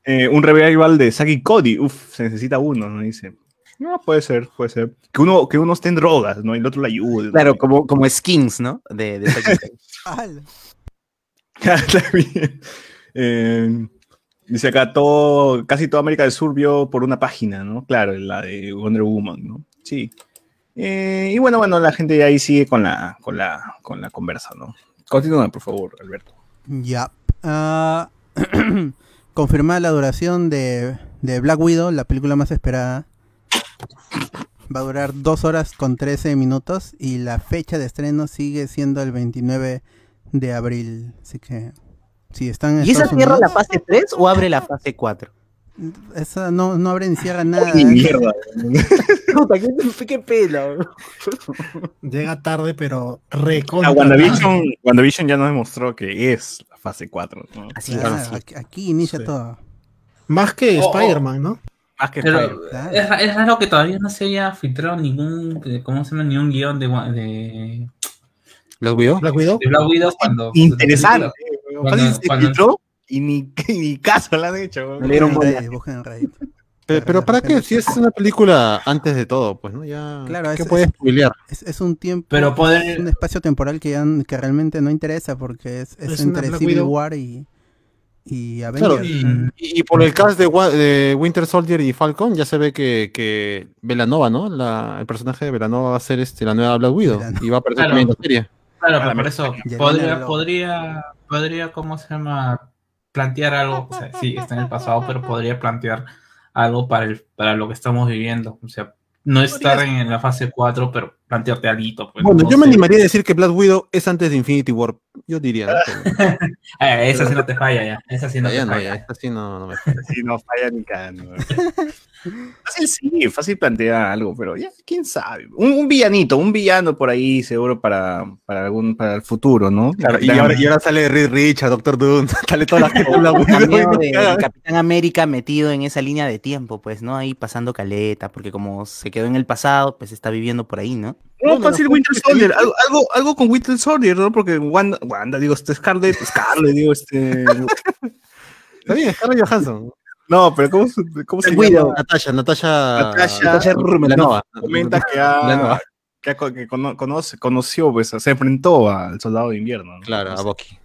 Eh, un revival de Saki Cody. Uf, se necesita uno, ¿no? Dice. No, puede ser, puede ser. Que uno, que uno esté en drogas, ¿no? Y el otro la ayude. ¿no? Claro, como, como skins, ¿no? De, de Saki. Bien. Eh, dice acá, todo, casi toda América del Sur vio por una página, ¿no? Claro, la de Wonder Woman, ¿no? Sí. Eh, y bueno, bueno, la gente ahí sigue con la, con la, con la conversa, ¿no? Continúa, por favor, Alberto. Ya. Ah, confirmada la duración de, de Black Widow, la película más esperada. Va a durar 2 horas con 13 minutos y la fecha de estreno sigue siendo el 29 de abril. Así que si están en ¿Y esa cierra la fase 3 o abre la fase 4? Esa no, no abre ni cierra nada. Ni mierda. Puta, qué, qué pelo. Llega tarde, pero recontra. WandaVision, WandaVision ya nos demostró que es la fase 4, ¿no? Así es. Claro, es. aquí, aquí inicia Sí. todo. Más que Oh, oh. Spider-Man, ¿no? Más que Pero Spider-Man. Es, es raro que todavía no se haya filtrado ningún, eh, ¿cómo se llama? Ni un guion de, de, ¿Los Widow? Black Widow. Black Widow cuando... Interesante. Cuando- cuando- filtró y ni, ni caso la han hecho. Le dieron Busquen en bola. Reddit, busquen en Reddit. Pero, pero ¿para qué? Si es una película antes de todo, pues, ¿no? Ya, Claro, ¿qué es- puedes? Es, es un tiempo, Pero es un espacio temporal que, ya, que realmente no interesa porque es, es Es una entre Civil. War y, y Claro, Avengers. y, y por el cast de, Winter Soldier y Falcon ya se ve que, que Velanova, ¿no? La, el personaje de Velanova va a ser este, la nueva Black Widow Velanova. y va a aparecer Claro. también en la serie. Claro, pero por eso podría, podría, podría, ¿cómo se llama? Plantear algo, o sea, sí, está en el pasado, pero podría plantear algo para, el, para lo que estamos viviendo. O sea, no estar en la fase 4, pero plantearte algo. Pues, Bueno, no yo me animaría a decir que Black Widow es antes de Infinity War. Yo diría. Pero- Eh, esa sí no te falla ya. Esa sí no ya te no, falla. ya, esta sí no, no me Sí, no falla ni cagando. Fácil sí, fácil plantea algo, pero ya, quién sabe. Un, un villanito, un villano por ahí seguro para, para algún para el futuro, ¿no? Claro, y ahora, y ahora sale Reed Richard, Doctor Doom, sale toda la gente Widow. de, de Capitán América metido en esa línea de tiempo, pues, ¿no? Ahí pasando caleta, porque como se quedó en el pasado, pues está viviendo por ahí, ¿no? No, Bueno, fácil Winter Soldier, algo, algo, algo con Winter Soldier, ¿no? Porque Wanda, Wanda digo, este Scarlet, Scarlet, digo, este. Está bien, Scarlett Johansson. No, pero ¿cómo, se- cómo se Widow, llama? Natasha, Natasha. Natasha Natasha Rumelanova. Comenta que, ha, que, ha co- que cono- conoce, conoció, pues, se enfrentó al soldado de invierno. ¿no? Claro, a Bucky.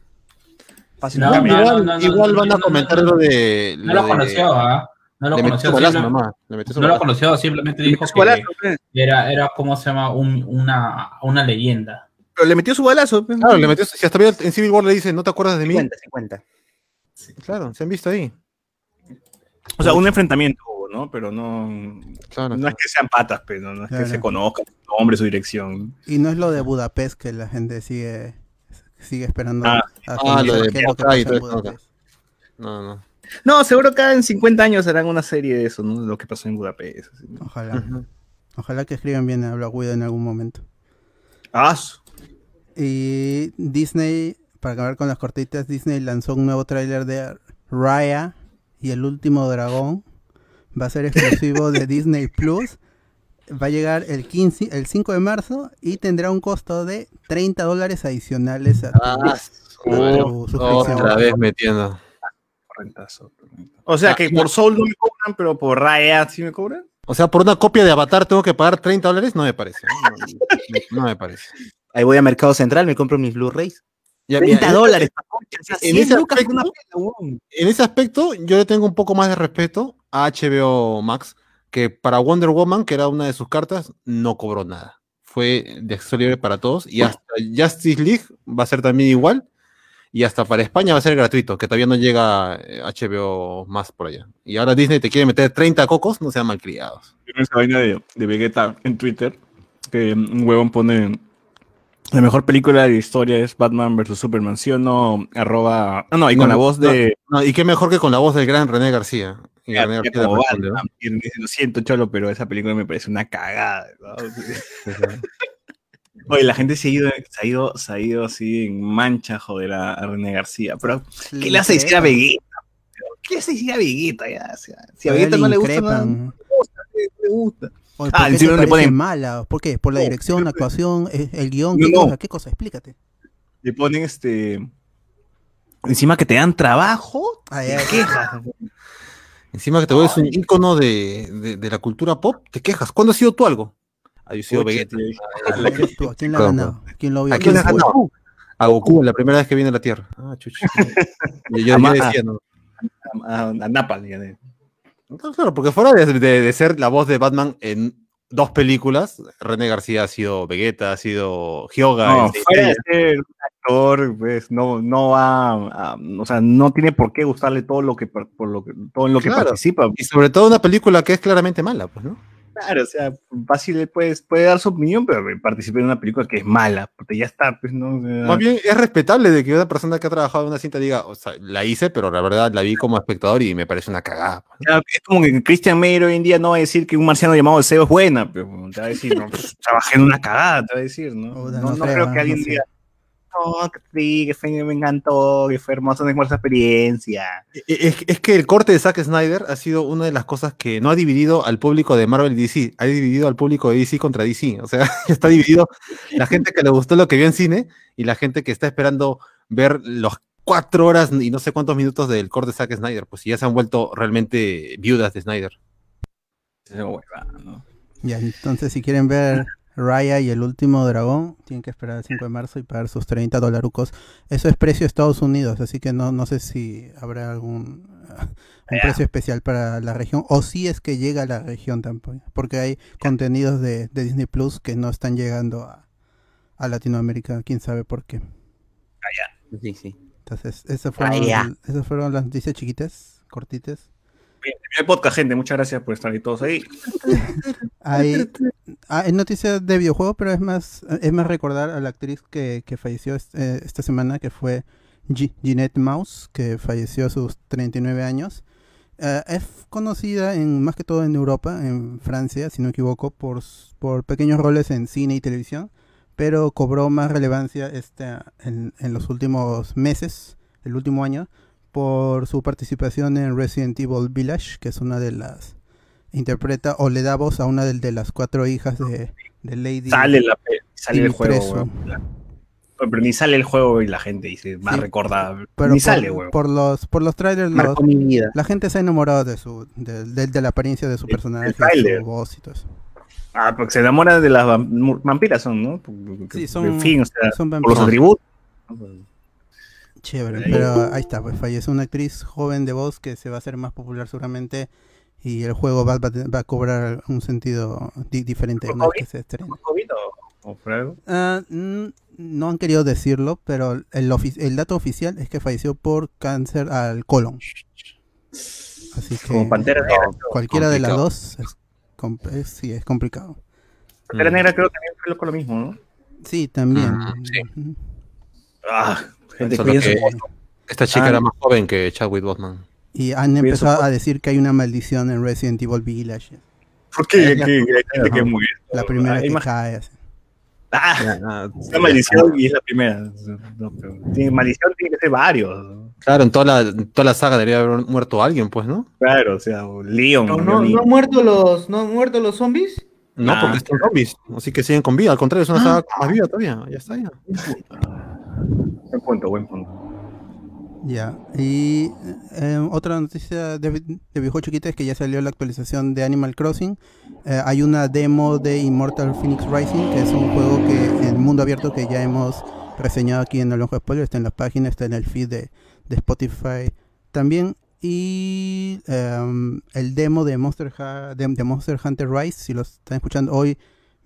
fácil. No, Igual, no, igual, no, no, igual no, van no, a comentar no, lo de. No lo de- conoció, ¿ah? No lo Le conoció. simple- nomás. Le No lo conoció, simplemente Le dijo balazo, que pues. era, era como se llama, Un- una, una leyenda. Pero le metió su balazo. pues. Claro, le metió. Si hasta en Civil War le dice, ¿no te acuerdas de mí? 50, 50. Claro, se han visto ahí. O sea, un enfrentamiento hubo, ¿no? Pero no. Claro, No es que sean patas, pero no es que Claro. se conozcan su nombre, su dirección. Y no es lo de Budapest que la gente sigue sigue esperando. Ah. a Ah, lo de que Budapest. No, no. No, seguro cada en 50 años harán una serie de eso, ¿no? Lo que pasó en Budapest. así, ¿no? Ojalá. Ojalá que escriban bien a Black Widow en algún momento. Ah, Y Disney, para acabar con las cortitas, Disney lanzó un nuevo tráiler de Raya y el último dragón. Va a ser exclusivo de Disney Plus. Va a llegar el 15, el 5 de marzo y tendrá un costo de 30 dólares adicionales a tu, Ah, a tu suscripción. otra vez metiendo. Rentazo, rentazo. O sea Ah, que por Soul no me cobran, pero por Raya sí me cobran. O sea, por una copia de Avatar tengo que pagar 30 dólares, no me parece. No, no- no me parece. Ahí voy a Mercado Central, me compro mis Blu-rays. Ya, 30 mira, dólares. en ese aspecto- En ese aspecto, yo le tengo un poco más de respeto a HBO Max, que para Wonder Woman, que era una de sus cartas, no cobró nada. Fue de acceso libre para todos. Y hasta Justice League va a ser también igual. Y hasta para España va a ser gratuito, que todavía no llega eh, HBO más por allá. Y ahora Disney te quiere meter 30 cocos, no sean malcriados. Esa vaina de, de Vegeta en Twitter, que un huevón pone la mejor película de la historia es Batman vs Superman, ¿sí o no? Arroba... No, no, y con No, la voz de... No, y qué mejor que con la voz del gran René García. Y René García ¿no? Batman, Lo siento, Cholo, pero esa película me parece una cagada. ¿no? Oye, la gente se ha ido, se ha ido, se ha ido así en mancha, joder, a, a René García. Pero, ¿qué le hace decir a Vegeta? ¿Qué le hace decir a Vegeta? Ya? O sea, si a Vegeta no le gusta, no le gusta. Oye, Ah, ¿por qué encima te le ponen- mala? ¿Por qué? ¿Por la No, dirección, la actuación, eh, el guion? No, ¿Qué no. cosa? ¿Qué cosa? Explícate. Le ponen este. Encima que te dan trabajo, Ah, te quejas. Encima que te vuelves un ícono de, de- de la cultura pop, te quejas. ¿Cuándo has sido tú algo? Ah, he sido Pucha, Vegeta. ¿A quién- tú, ¿A quién le ha ganado? ¿Quién lo? ¿A quién ¿Quién fue? ganado? A Goku, la primera vez que viene a la Tierra. Ah, chucha. Y yo, yo decía, ¿no? A, a- a Napal, ya de- No, Claro, porque fuera de, de- de ser la voz de Batman en dos películas, René García ha sido Vegeta, ha sido Hyoga. No, este, fuera de ser un actor, pues no, no va a, o sea, no tiene por qué gustarle todo lo que por lo que, todo en lo que Claro. participa. y sobre todo una película que es claramente mala, pues, ¿no? Claro, o sea, fácil pues, puede dar su opinión, pero participa en una película que es mala, porque ya está, pues no. O sea, Más bien es respetable de que una persona que ha trabajado en una cinta diga, o sea, la hice, pero la verdad la vi como espectador y me parece una cagada. pues, es como que Christian Meyer hoy en día no va a decir que un marciano llamado Deseo es buena, pero te va a decir, no, pues, trabajé en una cagada, te va a decir, ¿no? Puta, no, no no creo, creo que alguien diga, no, que sí, que fue, me encantó, que fue hermosa, una hermosa experiencia. E- Es, es que el corte de Zack Snyder ha sido una de las cosas que no ha dividido al público de Marvel y DC, ha dividido al público de DC contra DC. O sea, está dividido la gente que le gustó lo que vio en cine y la gente que está esperando ver los cuatro horas y no sé cuántos minutos del corte de Zack Snyder. Pues ya se han vuelto realmente viudas de Snyder. Esa. Ya, entonces si quieren ver Raya y el último dragón, tienen que esperar el 5 de marzo y pagar sus 30 dolarucos. Eso es precio de Estados Unidos, así que no, no sé si habrá algún ah, un precio especial para la región o si es que llega a la región tampoco, porque hay contenidos de, de Disney Plus que no están llegando a, a Latinoamérica, quién sabe por qué. Sí, sí. Entonces, esas fueron, Raya. esas fueron las noticias chiquitas, cortitas. El podcast, gente. Muchas gracias por estar ahí todos ahí. Hay, ah, hay noticias de videojuegos, pero es más, es más recordar a la actriz que, que falleció eh, esta semana, que fue Gi- Ginette Mouse, que falleció a sus 39 años. Eh, es conocida en más que todo en Europa, en Francia, si no me equivoco, por, por pequeños roles en cine y televisión, pero cobró más relevancia este, en, en los últimos meses, el último año, por su participación en Resident Evil Village, que es una de las interpreta o le da voz a una de, de las cuatro hijas de, de Lady Sale, la, pe- sale el juego. Pero ni sale el juego y la gente dice, más Sí. recordada. Pero ni por, sale, weón. por los por los trailers los- Marcó mi vida. la gente se ha enamorado de su de, de- de la apariencia de su El- personaje, el tráiler. su voz y todo eso. Ah, porque se enamora de las vam- vampiras, son, ¿no? Porque- Sí, son- En fin, o sea, son por los vampiros. atributos. Chévere, Ahí. pero ahí está, pues falleció una actriz joven de voz que se va a hacer más popular seguramente y el juego va, va va a cobrar un sentido di- diferente ¿Por una vez COVID? que se estrene. Ah, mm, no han querido decirlo, pero el, ofi- el dato oficial es que falleció por cáncer al colon. Así que Como Pantera Negra. cualquiera de las dos es, es- sí, es complicado. Pantera Mm. Negra creo que también fue lo mismo, ¿no? Sí, también. Mm, sí. Ah, gente, cuídense. esta chica Ah. era más joven que Chadwick Boseman. Y han empezado a decir que hay una maldición en Resident Evil Village. ¿Por qué? Que- que hay gente que muere. La primera Ah, que cae. así. Ah, una maldición y es la primera. No, pero tiene- maldición tiene que ser varios. Claro, en toda la, en toda la saga debería haber muerto alguien, pues, ¿no? Claro, o sea, Leon. No, no, no han muerto los, no han muerto los zombies. No, Ah. porque están zombies, así que siguen con vida. Al contrario, es una saga más viva todavía. Ya está, ya. Buen punto, buen punto. Ya. Y eh, otra noticia de, de viejo chiquita es que ya salió la actualización de Animal Crossing. Eh, hay una demo de Immortal Phoenix Rising, que es un juego que en mundo abierto que ya hemos reseñado aquí en el Ojo Spoiler. Está en la página, está en el feed de, Spotify también. Y em, el demo de Monster, Ha- de Monster Hunter Rise, si lo están escuchando hoy,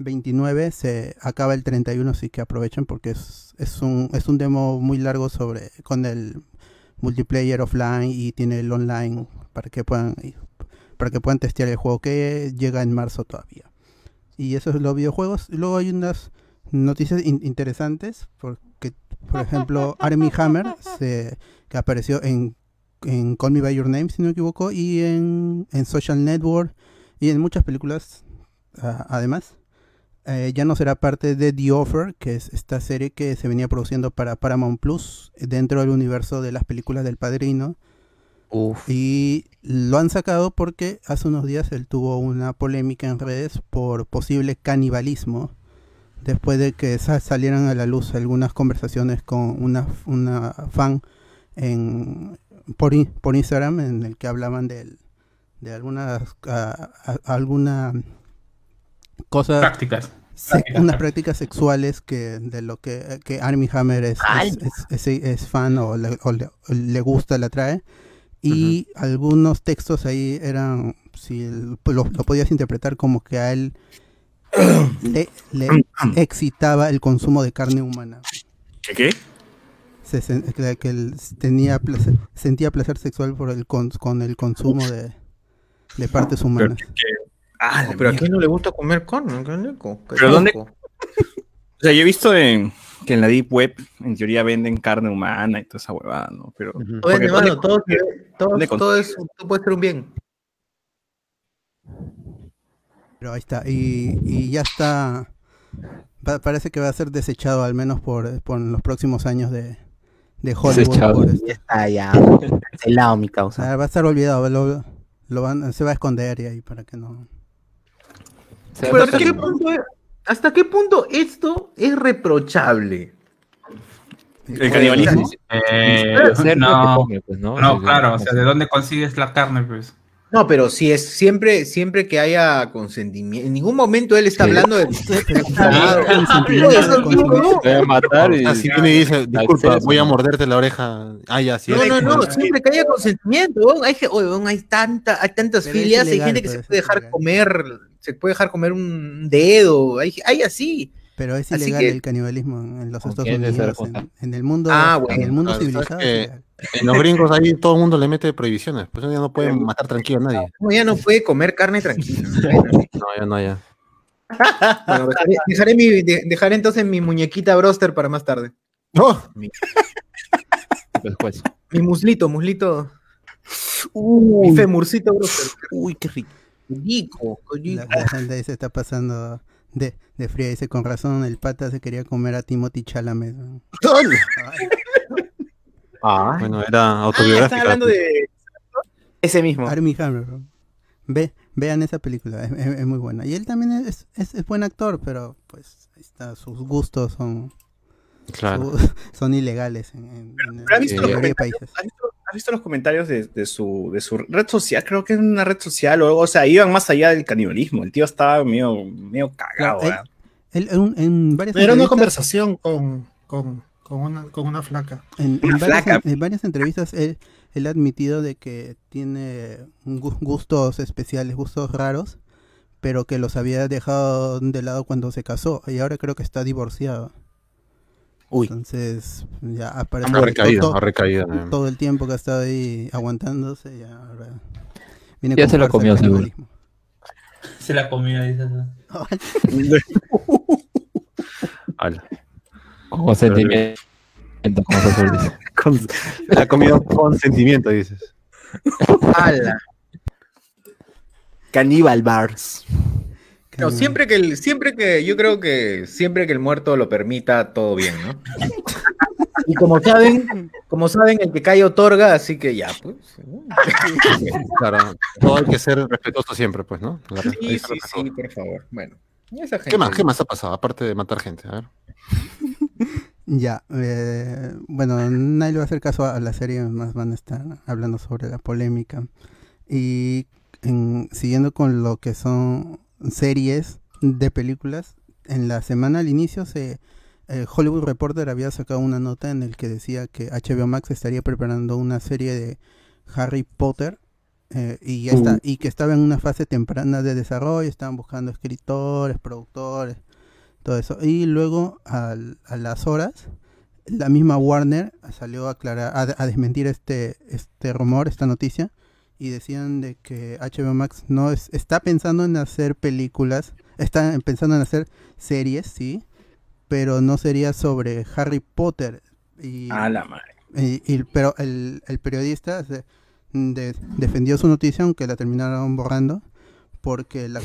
29, se acaba el 31, así que aprovechen porque es, es, un, es un demo muy largo sobre con el multiplayer offline y tiene el online para que puedan para que puedan testear el juego que llega en marzo todavía. Y eso es los videojuegos. Luego hay unas noticias in- interesantes porque por ejemplo Army Hammer se, que apareció en, en Call Me By Your Name si no me equivoco y en, en Social Network y en muchas películas ah, además. Eh, ya no será parte de The Offer, que es esta serie que se venía produciendo para Paramount Plus eh, dentro del universo de las películas del Padrino. Y lo han sacado porque hace unos días él tuvo una polémica en redes por posible canibalismo. Después de que sa- salieran a la luz algunas conversaciones con una, una fan en, por, por Instagram en el que hablaban del- de algunas ah, alguna cosa Prácticas. se- Prácticas, unas prácticas. sexuales que de lo que, que Army Hammer es, es, es- es- es fan o le, o le- o le gusta, le atrae. Y algunos textos ahí eran, si el- lo, lo podías interpretar como que a él le, le excitaba el consumo de carne humana. ¿Qué? Se que, que él tenía placer- sentía placer sexual por el con, con el consumo de, de partes humanas. Ah, pero a quién no le gusta comer carne, qué ¿Pero dónde-. O sea, yo he visto en, que en la Deep Web, en teoría, venden carne humana y toda esa huevada, ¿no? Pero. Oye, porque hermano, ¿dónde- todo, todo, todo es, todo puede ser un bien. Pero ahí está. Y, y ya está. pa- parece que va a ser desechado al menos por, por los próximos años de, de Hollywood. Esto. Ya está, ya. Cancelado mi causa. sea, va a estar olvidado. Lo, lo van, se va a esconder y ahí para que no. Pero ¿hasta qué, punto, ¿Hasta qué punto esto es reprochable? El canibalismo. Eh, no, que come, pues, claro, o sea, ¿de dónde consigues la carne, pues? No, pero si es siempre, siempre que haya consentimiento. En ningún momento él está Sí. hablando de. Así viene y dice, disculpa, voy a morderte la oreja. Ah, ya, sí. No, es. no, no, siempre que haya consentimiento, hay, hay, tanta, hay tantas filias, hay gente que pues, se puede dejar comer, se puede dejar comer un dedo, hay, hay así. Pero es Así ilegal que- el canibalismo en los ¿Con Estados Unidos. En, en el mundo, Ah, en el mundo sabes civilizado. es que- ilegal. En los gringos ahí todo el mundo le mete prohibiciones. Pues ya no pueden matar tranquilo a nadie. Uno ya no puede comer carne tranquila. No, ya no, ya. bueno, dejaré, dejaré mi, de- dejaré entonces mi muñequita broster para más tarde. No, Después. Mi muslito, muslito. Mi femurcito broster. Uy, qué rico. Rico, rico. La, gente ahí se está pasando de, de fría. Dice, con razón, el pata se quería comer a Timothy Chalamet. ¿no? Ay, Ah, bueno, era ah, autobiográfica. están hablando de. Ese mismo. Armie Hammer. Ve, vean esa película, es, es- es muy buena. Y él también es, es, es buen actor, pero pues ahí está, sus gustos son, Claro. su- son ilegales en, en- en ¿Pero has la mayoría de países. ¿Has visto, has visto los comentarios de, de su, de su red social? Creo que es una red social o algo. O sea, iban más allá del canibalismo. El tío estaba medio, medio cagado. ¿verdad? Él, en, en varias Era una conversación con, con, con, una, con una flaca. En, varias, en varias entrevistas él, él ha admitido de que tiene gustos especiales, gustos raros, pero que los había dejado de lado cuando se casó y ahora creo que está divorciado. Uy. Entonces ya aparece Ha recaído, todo, ha recaído. eh. todo el tiempo que ha estado ahí aguantándose ya ahora viene Ya con se lo fuerza comió, el seguro. Se la comida, dice. Ala. Con sentimiento. Como Sazul dice. Con- ha comido con sentimiento, dices. ¡Hala! Cannibal Bars. No, siempre que el, siempre que, yo creo que siempre que el muerto lo permita, todo bien, ¿no? Y como saben, como saben, el que cae otorga, así que ya, pues. Claro, todo hay que ser respetuoso siempre, pues, ¿no? Sí, sí, sí, por favor. Bueno, esa gente. ¿Qué más, ¿Qué más ha pasado? Aparte de matar gente, a ver. Ya, eh, bueno, nadie le va a hacer caso a la serie, más van a estar hablando sobre la polémica. Y en- siguiendo con lo que son series de películas, en la semana al inicio se eh, Hollywood Reporter había sacado una nota en el que decía que HBO Max estaría preparando una serie de Harry Potter eh, y, ya está, y que estaba en una fase temprana de desarrollo, estaban buscando escritores, productores, todo eso. Y luego al- a las horas, la misma Warner salió a aclarar, a, a desmentir este, este rumor, esta noticia, y decían de que HBO Max no es, está pensando en hacer películas, está pensando en hacer series, sí, pero no sería sobre Harry Potter. Y, A la madre. y- y- pero el, el periodista se- de- defendió su noticia, aunque la terminaron borrando, porque la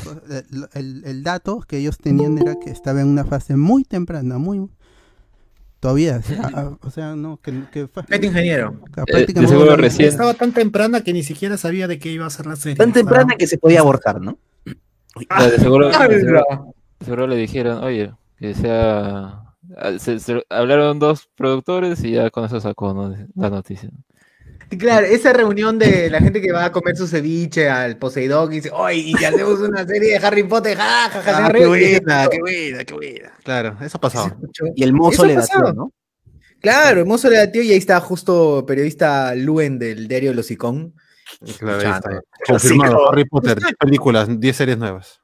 el- el dato que ellos tenían era que estaba en una fase muy temprana, muy... Todavía, o sea, a- o sea, no, que, que fue... Este ingeniero. Eh, de seguro recién. Estaba tan temprana que ni siquiera sabía de qué iba a ser la serie. Tan temprana que se podía abortar, ¿no? Ah, de seguro, de ¡Hala! seguro, de seguro le dijeron, oye, que sea. ah, se- se- hablaron dos productores y ya con eso sacó ¿no? la noticia. Claro, esa reunión de la gente que va a comer su ceviche al Poseidón y dice, ¡ay! Y hacemos una serie de Harry Potter, ¡ja, ja, ja! Ah, qué Potter". buena, qué buena, qué buena. Claro, eso ha pasado. Y el mozo le da tío, ¿no? Claro, hermoso le da tío y ahí está justo periodista Luen del diario Los Icón. Claro, ahí está. Confirmado, Harry Potter, 10 películas, 10 series nuevas.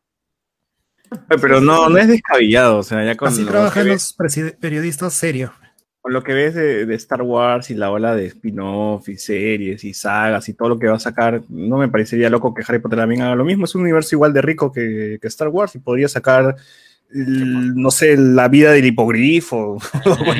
Pero no, no es descabellado, o sea, ya con Así trabajan los periodistas serios. Con lo que ves de, Star Wars y la ola de spin-off y series y sagas y todo lo que va a sacar, no me parecería loco que Harry Potter también haga lo mismo. Es un universo igual de rico que, que Star Wars y podría sacar, el- no sé, la vida del hipogrifo.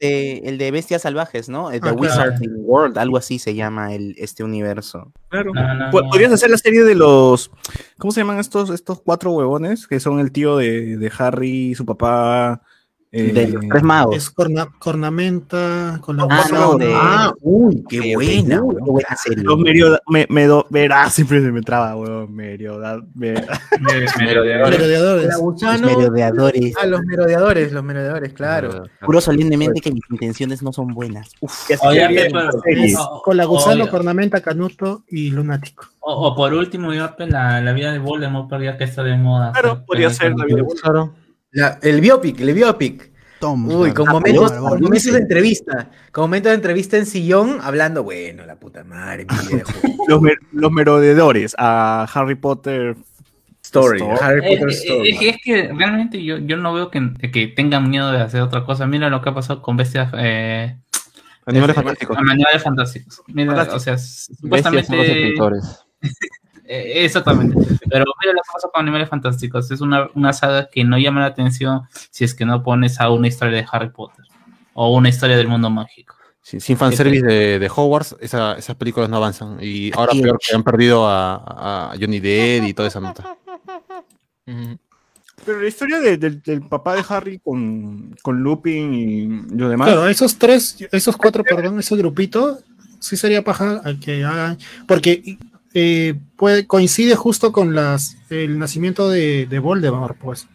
el de Bestias Salvajes, ¿no? El de Ah, claro. Wizarding World, algo así se llama el, este universo. Claro. No, no, Po- no. Podrías hacer la serie de los. ¿Cómo se llaman estos, estos cuatro huevones? Que son el tío de, de Harry, su papá. Eh, De los tres magos. Es corna- cornamenta con la Ah, no, de- Ah, uy, qué buena. weón. qué buena serie. Los medio, me, medo- verá, siempre se me traba, huevón. Medio, ver- Merodeadores. La Los gusano merodeadores. a los merodeadores, los merodeadores, claro. Juro solemnemente que mis intenciones no son buenas. Uf. Oye, pero- Es o- con la gusano, oye, cornamenta, canuto y lunático. o, o por último, pues, la, la vida de Voldemort, ya que está de moda. Claro, podría ser la vida de Claro. La- el biopic, el biopic. Tom, Uy, con Ah, momentos, con momentos de entrevista. Con momentos de entrevista en sillón, hablando, bueno, la puta madre, mi viejo. los, mer- los merodeadores a Harry Potter. Story, Story. Harry Eh, Potter eh, Story. Es, que- es que realmente yo, yo no veo que, que tengan miedo de hacer otra cosa. Mira lo que ha pasado con bestias. Eh, Animales eh, fantásticos. Animales fantásticos. Mira, Fantásticos. o sea, Bestias son los supuestamente. escritores. Eh, exactamente. Pero mira lo que pasa con Animales Fantásticos. Es una, una saga que no llama la atención si es que no pones a una historia de Harry Potter o una historia del mundo mágico. Sí, sin fanservice de, de Hogwarts, esa- esas películas no avanzan. Y ahora peor que han perdido a, a Johnny Depp y toda esa nota. Pero la historia de- del, del papá de Harry con, con Lupin y lo demás. Claro, esos tres, esos cuatro, perdón, ese grupito, sí sería paja a que hagan, porque eh, puede, coincide justo con las el nacimiento de, de Voldemort, pues. O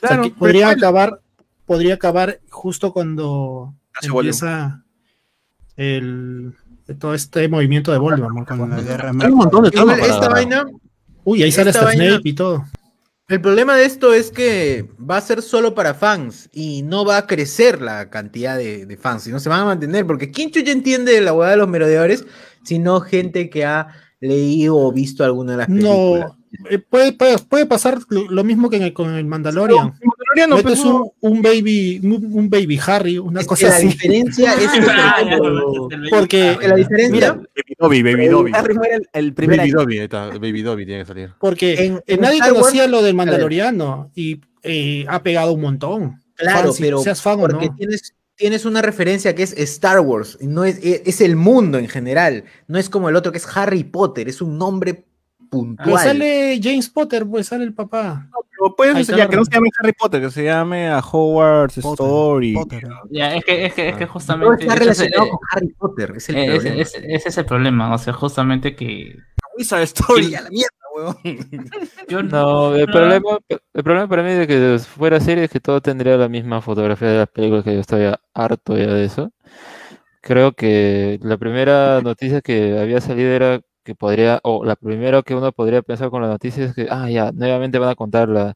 sea, Claro, que podría pero- acabar, podría acabar justo cuando Nace empieza el todo este movimiento de Voldemort. con la guerra Hay un montón de Igual, esta para- vaina, Uy, ahí sale esta hasta vaina- Snape y todo. el problema de esto es que va a ser solo para fans y no va a crecer la cantidad de, de fans y no se van a mantener, porque ¿quién chucha entiende la hueá de los merodeadores? Sino gente que ha leído o visto alguna de las películas. No, eh, puede, puede, puede pasar lo, mismo que en el- con el Mandalorian. Mandaloriano, Metes pues, no. un, un baby, un, un baby Harry, una Es que cosa la así. diferencia es que, por ejemplo, Porque que la diferencia Baby Dobby, Baby Dobby. Harry muere el, el primer Baby año. Dobby, está, Baby Dobby tiene que salir. Porque En- en nadie Star Wars- conocía lo del Mandaloriano y eh, ha pegado un montón. Claro, fan, si pero seas fan o porque no. tienes, tienes una referencia que es Star Wars, y no es, es, es el mundo en general, no es como el otro que es Harry Potter, es un nombre puntual. Pues sale James Potter, pues sale el papá. Pero puede Ahí ser está ya la que no se llame Harry Potter, que se llame a Hogwarts Story. Ya, es que, es que, es que Todo justamente. está ese- relacionado con Harry Potter, es el eh, ese, problema. ese- ese es el problema, o sea, justamente que. Wizard Story. a la mierda, weón. Yo No, el problema, el problema para mí de que fuera serie es que todo tendría la misma fotografía de las películas, que yo estoy harto ya de eso. Creo que la primera noticia que había salido era que podría, o la primera que uno podría pensar con la noticia es que, ah, ya, nuevamente van a contar la,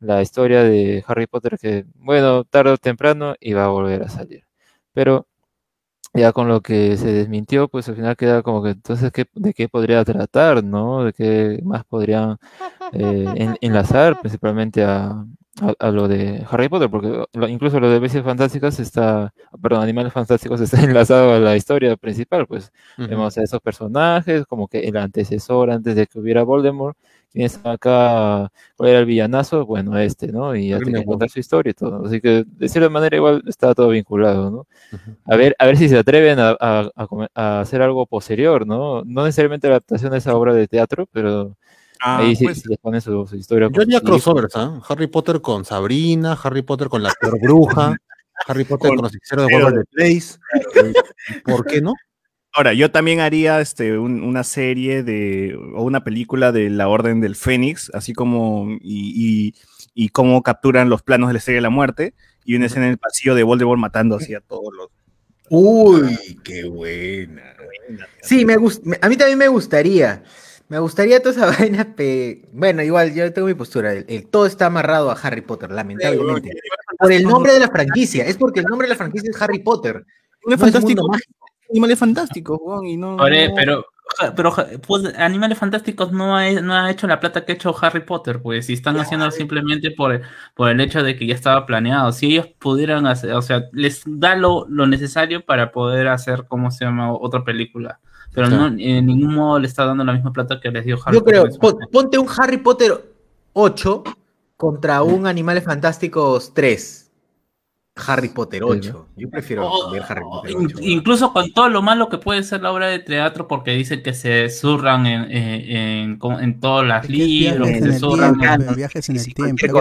la historia de Harry Potter que, bueno, tarde o temprano iba a volver a salir. Pero ya con lo que se desmintió, pues al final queda como que entonces ¿qué, de qué podría tratar, ¿no? De qué más podrían eh, en- enlazar principalmente a, a, a lo de Harry Potter, porque lo- incluso lo de Bestias Fantásticas está, perdón, Animales Fantásticos está enlazado a la historia principal, pues. Vemos a esos personajes, como que el antecesor antes de que hubiera Voldemort, está acá, cuál era el villanazo, bueno, este, ¿no? Y ya Grindelwald. contar su historia y todo, así que de cierta manera igual está todo vinculado, ¿no? A ver, a ver si se atreven a, hacer algo posterior, ¿no? No necesariamente la adaptación de esa obra de teatro, pero Ah, ahí sí, pues, sí les ponen su, su historia. Yo haría crossovers, ¿ah? Harry Potter con Sabrina, Harry Potter con la peor bruja, Harry Potter con, los hechiceros de Waverly Place. ¿Por qué no? Ahora, yo también haría este, un- una serie de, o una película de la Orden del Fénix, así como, y, y, y cómo capturan los planos de la Estrella de la Muerte, y una escena en el pasillo de Voldemort matando así a todos los... Uy, qué buena. Sí, me a mí también me gustaría. Me gustaría toda esa vaina, pe... bueno, igual yo tengo mi postura. el- el- todo está amarrado a Harry Potter, lamentablemente. Por el nombre de la franquicia, es porque el nombre de la franquicia es Harry Potter. No es fantástico. mundo mágico. Animales fantásticos, weón, y no... Pero, no- pero, pues, Animales Fantásticos no ha, no ha hecho la plata que ha hecho Harry Potter, pues, y están haciendo simplemente por, por el hecho de que ya estaba planeado. Si ellos pudieran hacer, o sea, les da lo, lo necesario para poder hacer, ¿cómo se llama?, otra película. Pero Claro. no, en ningún modo le está dando la misma plata que les dio Harry Yo creo, Potter. su pon- ponte un Harry Potter 8 contra un Animales Fantásticos 3. Harry Potter 8. Yo prefiero O- ver Harry Potter In- 8. incluso con todo lo malo que puede ser la obra de teatro, porque dicen que se zurran en, en, en, en todas las Es que libros, que se zurran en- viajes en el tiempo.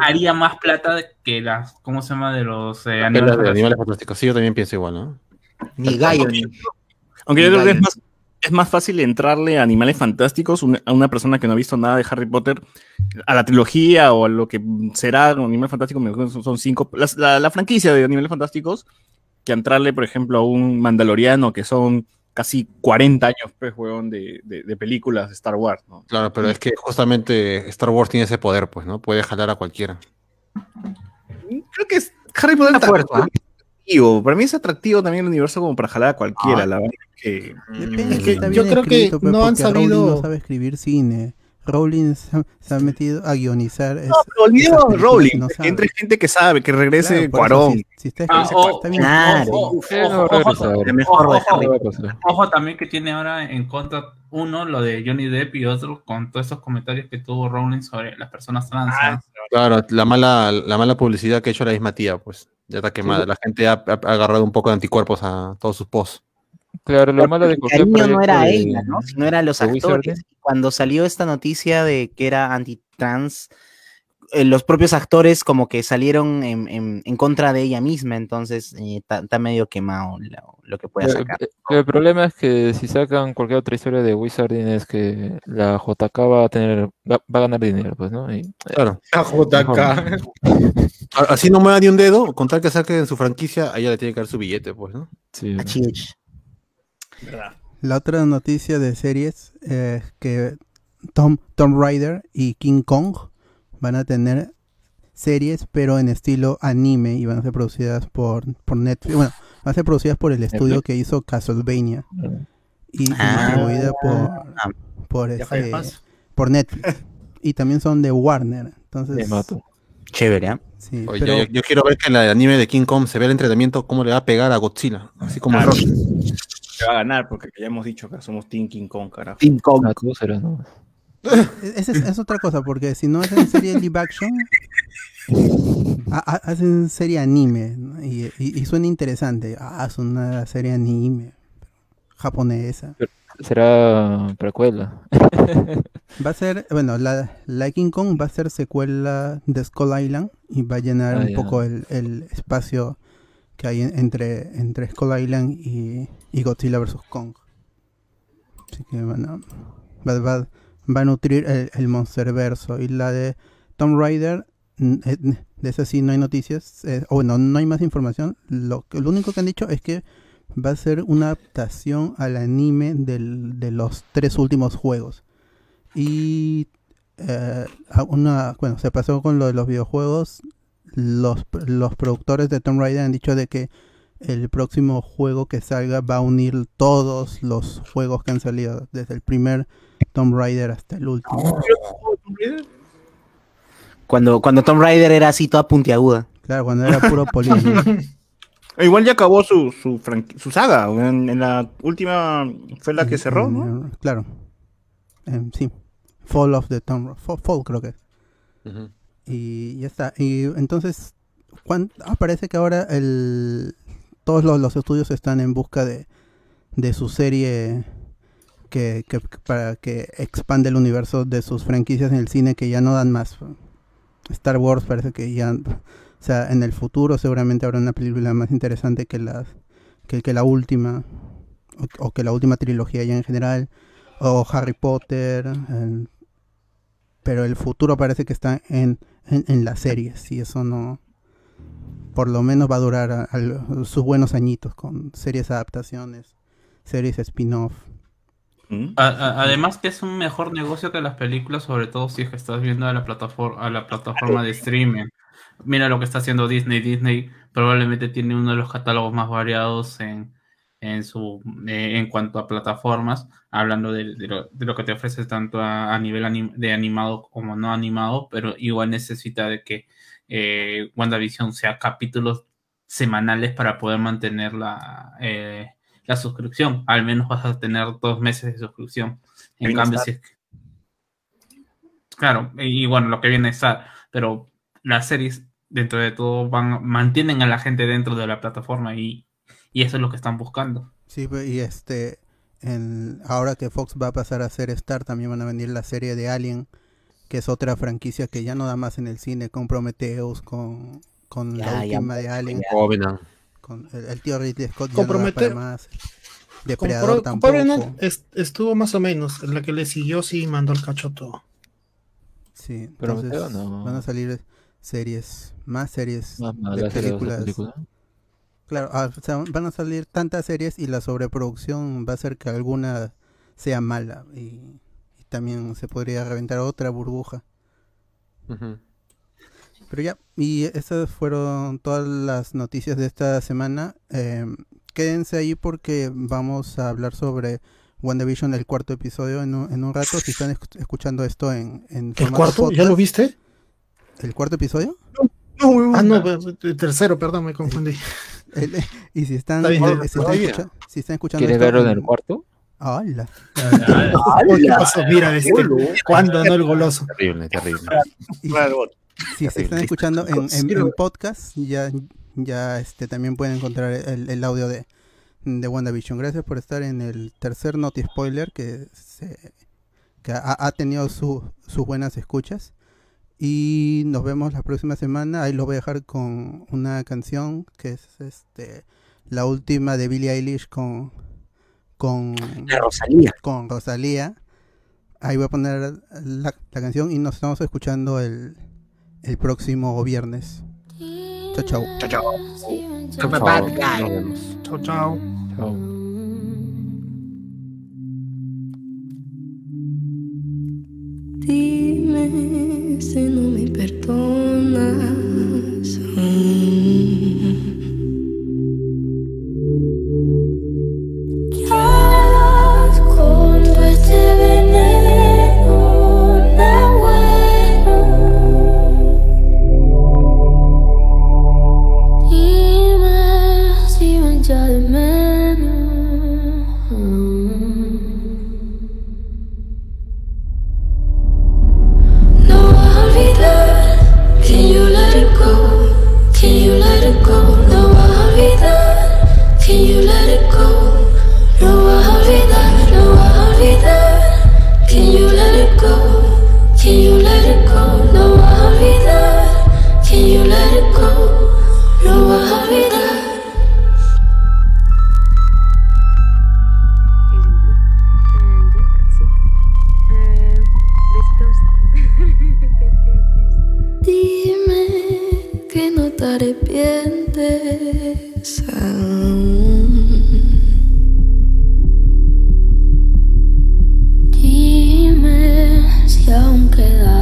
haría más plata que las, ¿cómo se llama? De los eh, animales. de animales fantásticos. Sí, yo también pienso igual, ¿no? Ni Gallo, ni. Aunque yo creo que es más, es más fácil entrarle a Animales Fantásticos un- a una persona que no ha visto nada de Harry Potter, a la trilogía o a lo que será Animales Fantásticos, me acuerdo, son, son cinco, las- la, la franquicia de Animales Fantásticos, que entrarle, por ejemplo, a un Mandaloriano que son casi 40 años, pues, huevón, de, de- de películas de Star Wars, ¿no? Claro, pero es que justamente Star Wars tiene ese poder, pues, ¿no? Puede jalar a cualquiera. Creo que es Harry Potter Está fuerte, ¿ah? Atractivo. Para mí es atractivo también el universo como para jalar a cualquiera, Ah. la verdad que... Depende, Es que yo creo que escrito, pues, no han Rowling sabido- no sabe escribir cine. Rowling se ha, metido a guionizar. es- No, pero olvidemos Rowling, no entre gente que sabe, que regrese Claro, Cuarón. si- si está Ah, escrito, o- está bien. Claro. Ojo, también que tiene ahora en contra uno lo de Johnny Depp y otro con todos esos comentarios que tuvo Rowling sobre las personas trans. ¿no? Claro, la mala, la mala publicidad que ha hecho la misma tía, pues, ya está quemada. La gente ha, agarrado un poco de anticuerpos a todos sus posts. Claro, lo malo de El cualquier cariño no era de- ella, ¿no? Sino eran los actores. Cuando salió esta noticia de que era antitrans, eh, los propios actores como que salieron en, en- en contra de ella misma, entonces eh, está está medio quemado lo, lo que pueda sacar. eh, pero el problema es que si sacan cualquier otra historia de Wizarding es que la JK va a tener, va, va a ganar dinero, pues, ¿no? Y, eh, Claro. La JK. Así no mueva ni un dedo, con tal que saquen su franquicia, a ella le tiene que dar su billete, pues, ¿no? sí. Achich. La otra noticia de series es que Tom, Tom Raider y King Kong van a tener series, pero en estilo anime y van a ser producidas por, por Netflix. Bueno, van a ser producidas por el estudio que hizo Castlevania y Ah. distribuida por, fue este, por Netflix. Y también son de Warner. Entonces. Chévere, ¿ah? sí, Oye, pero- yo, yo quiero ver que en el anime de King Kong se ve el entrenamiento, cómo le va a pegar a Godzilla, así como Ah, Rocky. Se va a ganar porque ya hemos dicho que somos Team King Kong, carajo. Team Kong. Ah, serás, ¿no? Esa es, es otra cosa, porque si no es en serie live action, Ha- ha- hacen serie anime ¿no? y, y- y suena interesante. Ah, es una serie anime japonesa. Será precuela. Va a ser, bueno, la, la King Kong va a ser secuela de Skull Island y va a llenar Ah, un ya. poco el, el espacio que hay en- entre, entre Skull Island y, y Godzilla vs. Kong. Así que bueno, va, va- va a nutrir el, el Monsterverso. Y la de Tomb Raider, eh, de esa sí no hay noticias, eh, o bueno, no hay más información. Lo, lo único que han dicho es que va a ser una adaptación al anime de los tres últimos juegos. Y eh, una, bueno, se pasó con lo de los videojuegos. Los, los productores de Tomb Raider han dicho de que el próximo juego que salga va a unir todos los juegos que han salido, desde el primer Tomb Raider hasta el último. Cuando, cuando Tomb Raider era así toda puntiaguda. Claro, cuando era puro polígono. Igual ya acabó su, su, su saga. En, en la última fue la que cerró, ¿no? Claro. Em, sí. Fall of the Tomb Ra- Fall, Fall creo que es. Y ya está. Y entonces, cuan- ah, parece que ahora el, todos los, los estudios están en busca de, de su serie que, para que expande el universo de sus franquicias en el cine que ya no dan más. Star Wars parece que ya, o sea, en el futuro seguramente habrá una película más interesante que la, que, la última, o, que la última trilogía ya en general, o Harry Potter, pero el futuro parece que está en, en, las series y eso no, por lo menos va a durar sus buenos añitos con series adaptaciones, series spin-off. Además que es un mejor negocio que las películas, sobre todo si es que estás viendo a la plataforma, a la plataforma de streaming. Mira lo que está haciendo Disney. Disney probablemente tiene uno de los catálogos más variados en, en su eh, en cuanto a plataformas, hablando de, lo, que te ofrece tanto a, nivel de animado como no animado, pero igual necesita de que eh, WandaVision sea capítulos semanales para poder mantener la, eh, la suscripción. Al menos vas a tener dos meses de suscripción. En cambio, si es que- Claro, y bueno, lo que viene está, pero las series dentro de todo van, mantienen a la gente dentro de la plataforma y, y eso es lo que están buscando. Sí, y este, en- ahora que Fox va a pasar a ser Star, también van a venir la serie de Alien, que es otra franquicia que ya no da más en el cine, con Prometheus, con, con la ya, última de Alien. Covenant. Con el, el tío Ridley Scott ya no Promete- más. Depredador tampoco. Estuvo más o menos. La que le siguió sí mandó el cacho todo. Sí, no. van a salir series, más series Más de películas. película. Claro, ah, o sea, van a salir tantas series y la sobreproducción va a hacer que alguna sea mala y, y también se podría reventar otra burbuja. Ujú. Pero ya, y esas fueron todas las noticias de esta semana. Eh, quédense ahí porque vamos a hablar sobre WandaVision, el cuarto episodio, en un, en un rato. Si están esc- escuchando esto en, en ¿El cuarto? ¿Ya lo viste? ¿El cuarto episodio? Ah, no, el tercero, perdón, me confundí. El- y si están, Está bien, eh, está si están, bien. escucha- si están escuchando ¿Quieres esto verlo en el cuarto? ¡Hala! ¿Qué pasó? Mira, este, ¿cuándo no el goloso? Terrible, terrible. Y Claro, si se están escuchando en, en- podcast, ya, ya este, también pueden encontrar el, el audio de, de WandaVision. Gracias por estar en el tercer Noti Spoiler que, se, que ha, ha tenido su- sus buenas escuchas. Y nos vemos la próxima semana. Ahí lo voy a dejar con una canción que es este la última de Billie Eilish con con La Rosalía. con Rosalía. Ahí voy a poner la, la canción y nos estamos escuchando el, el próximo viernes. Chao, chao. Chao, chao. Chao, vemos. Chao, chao. Chao. Dime si no me perdonas. ¿Qué arrepientes aún. Dime si aún queda.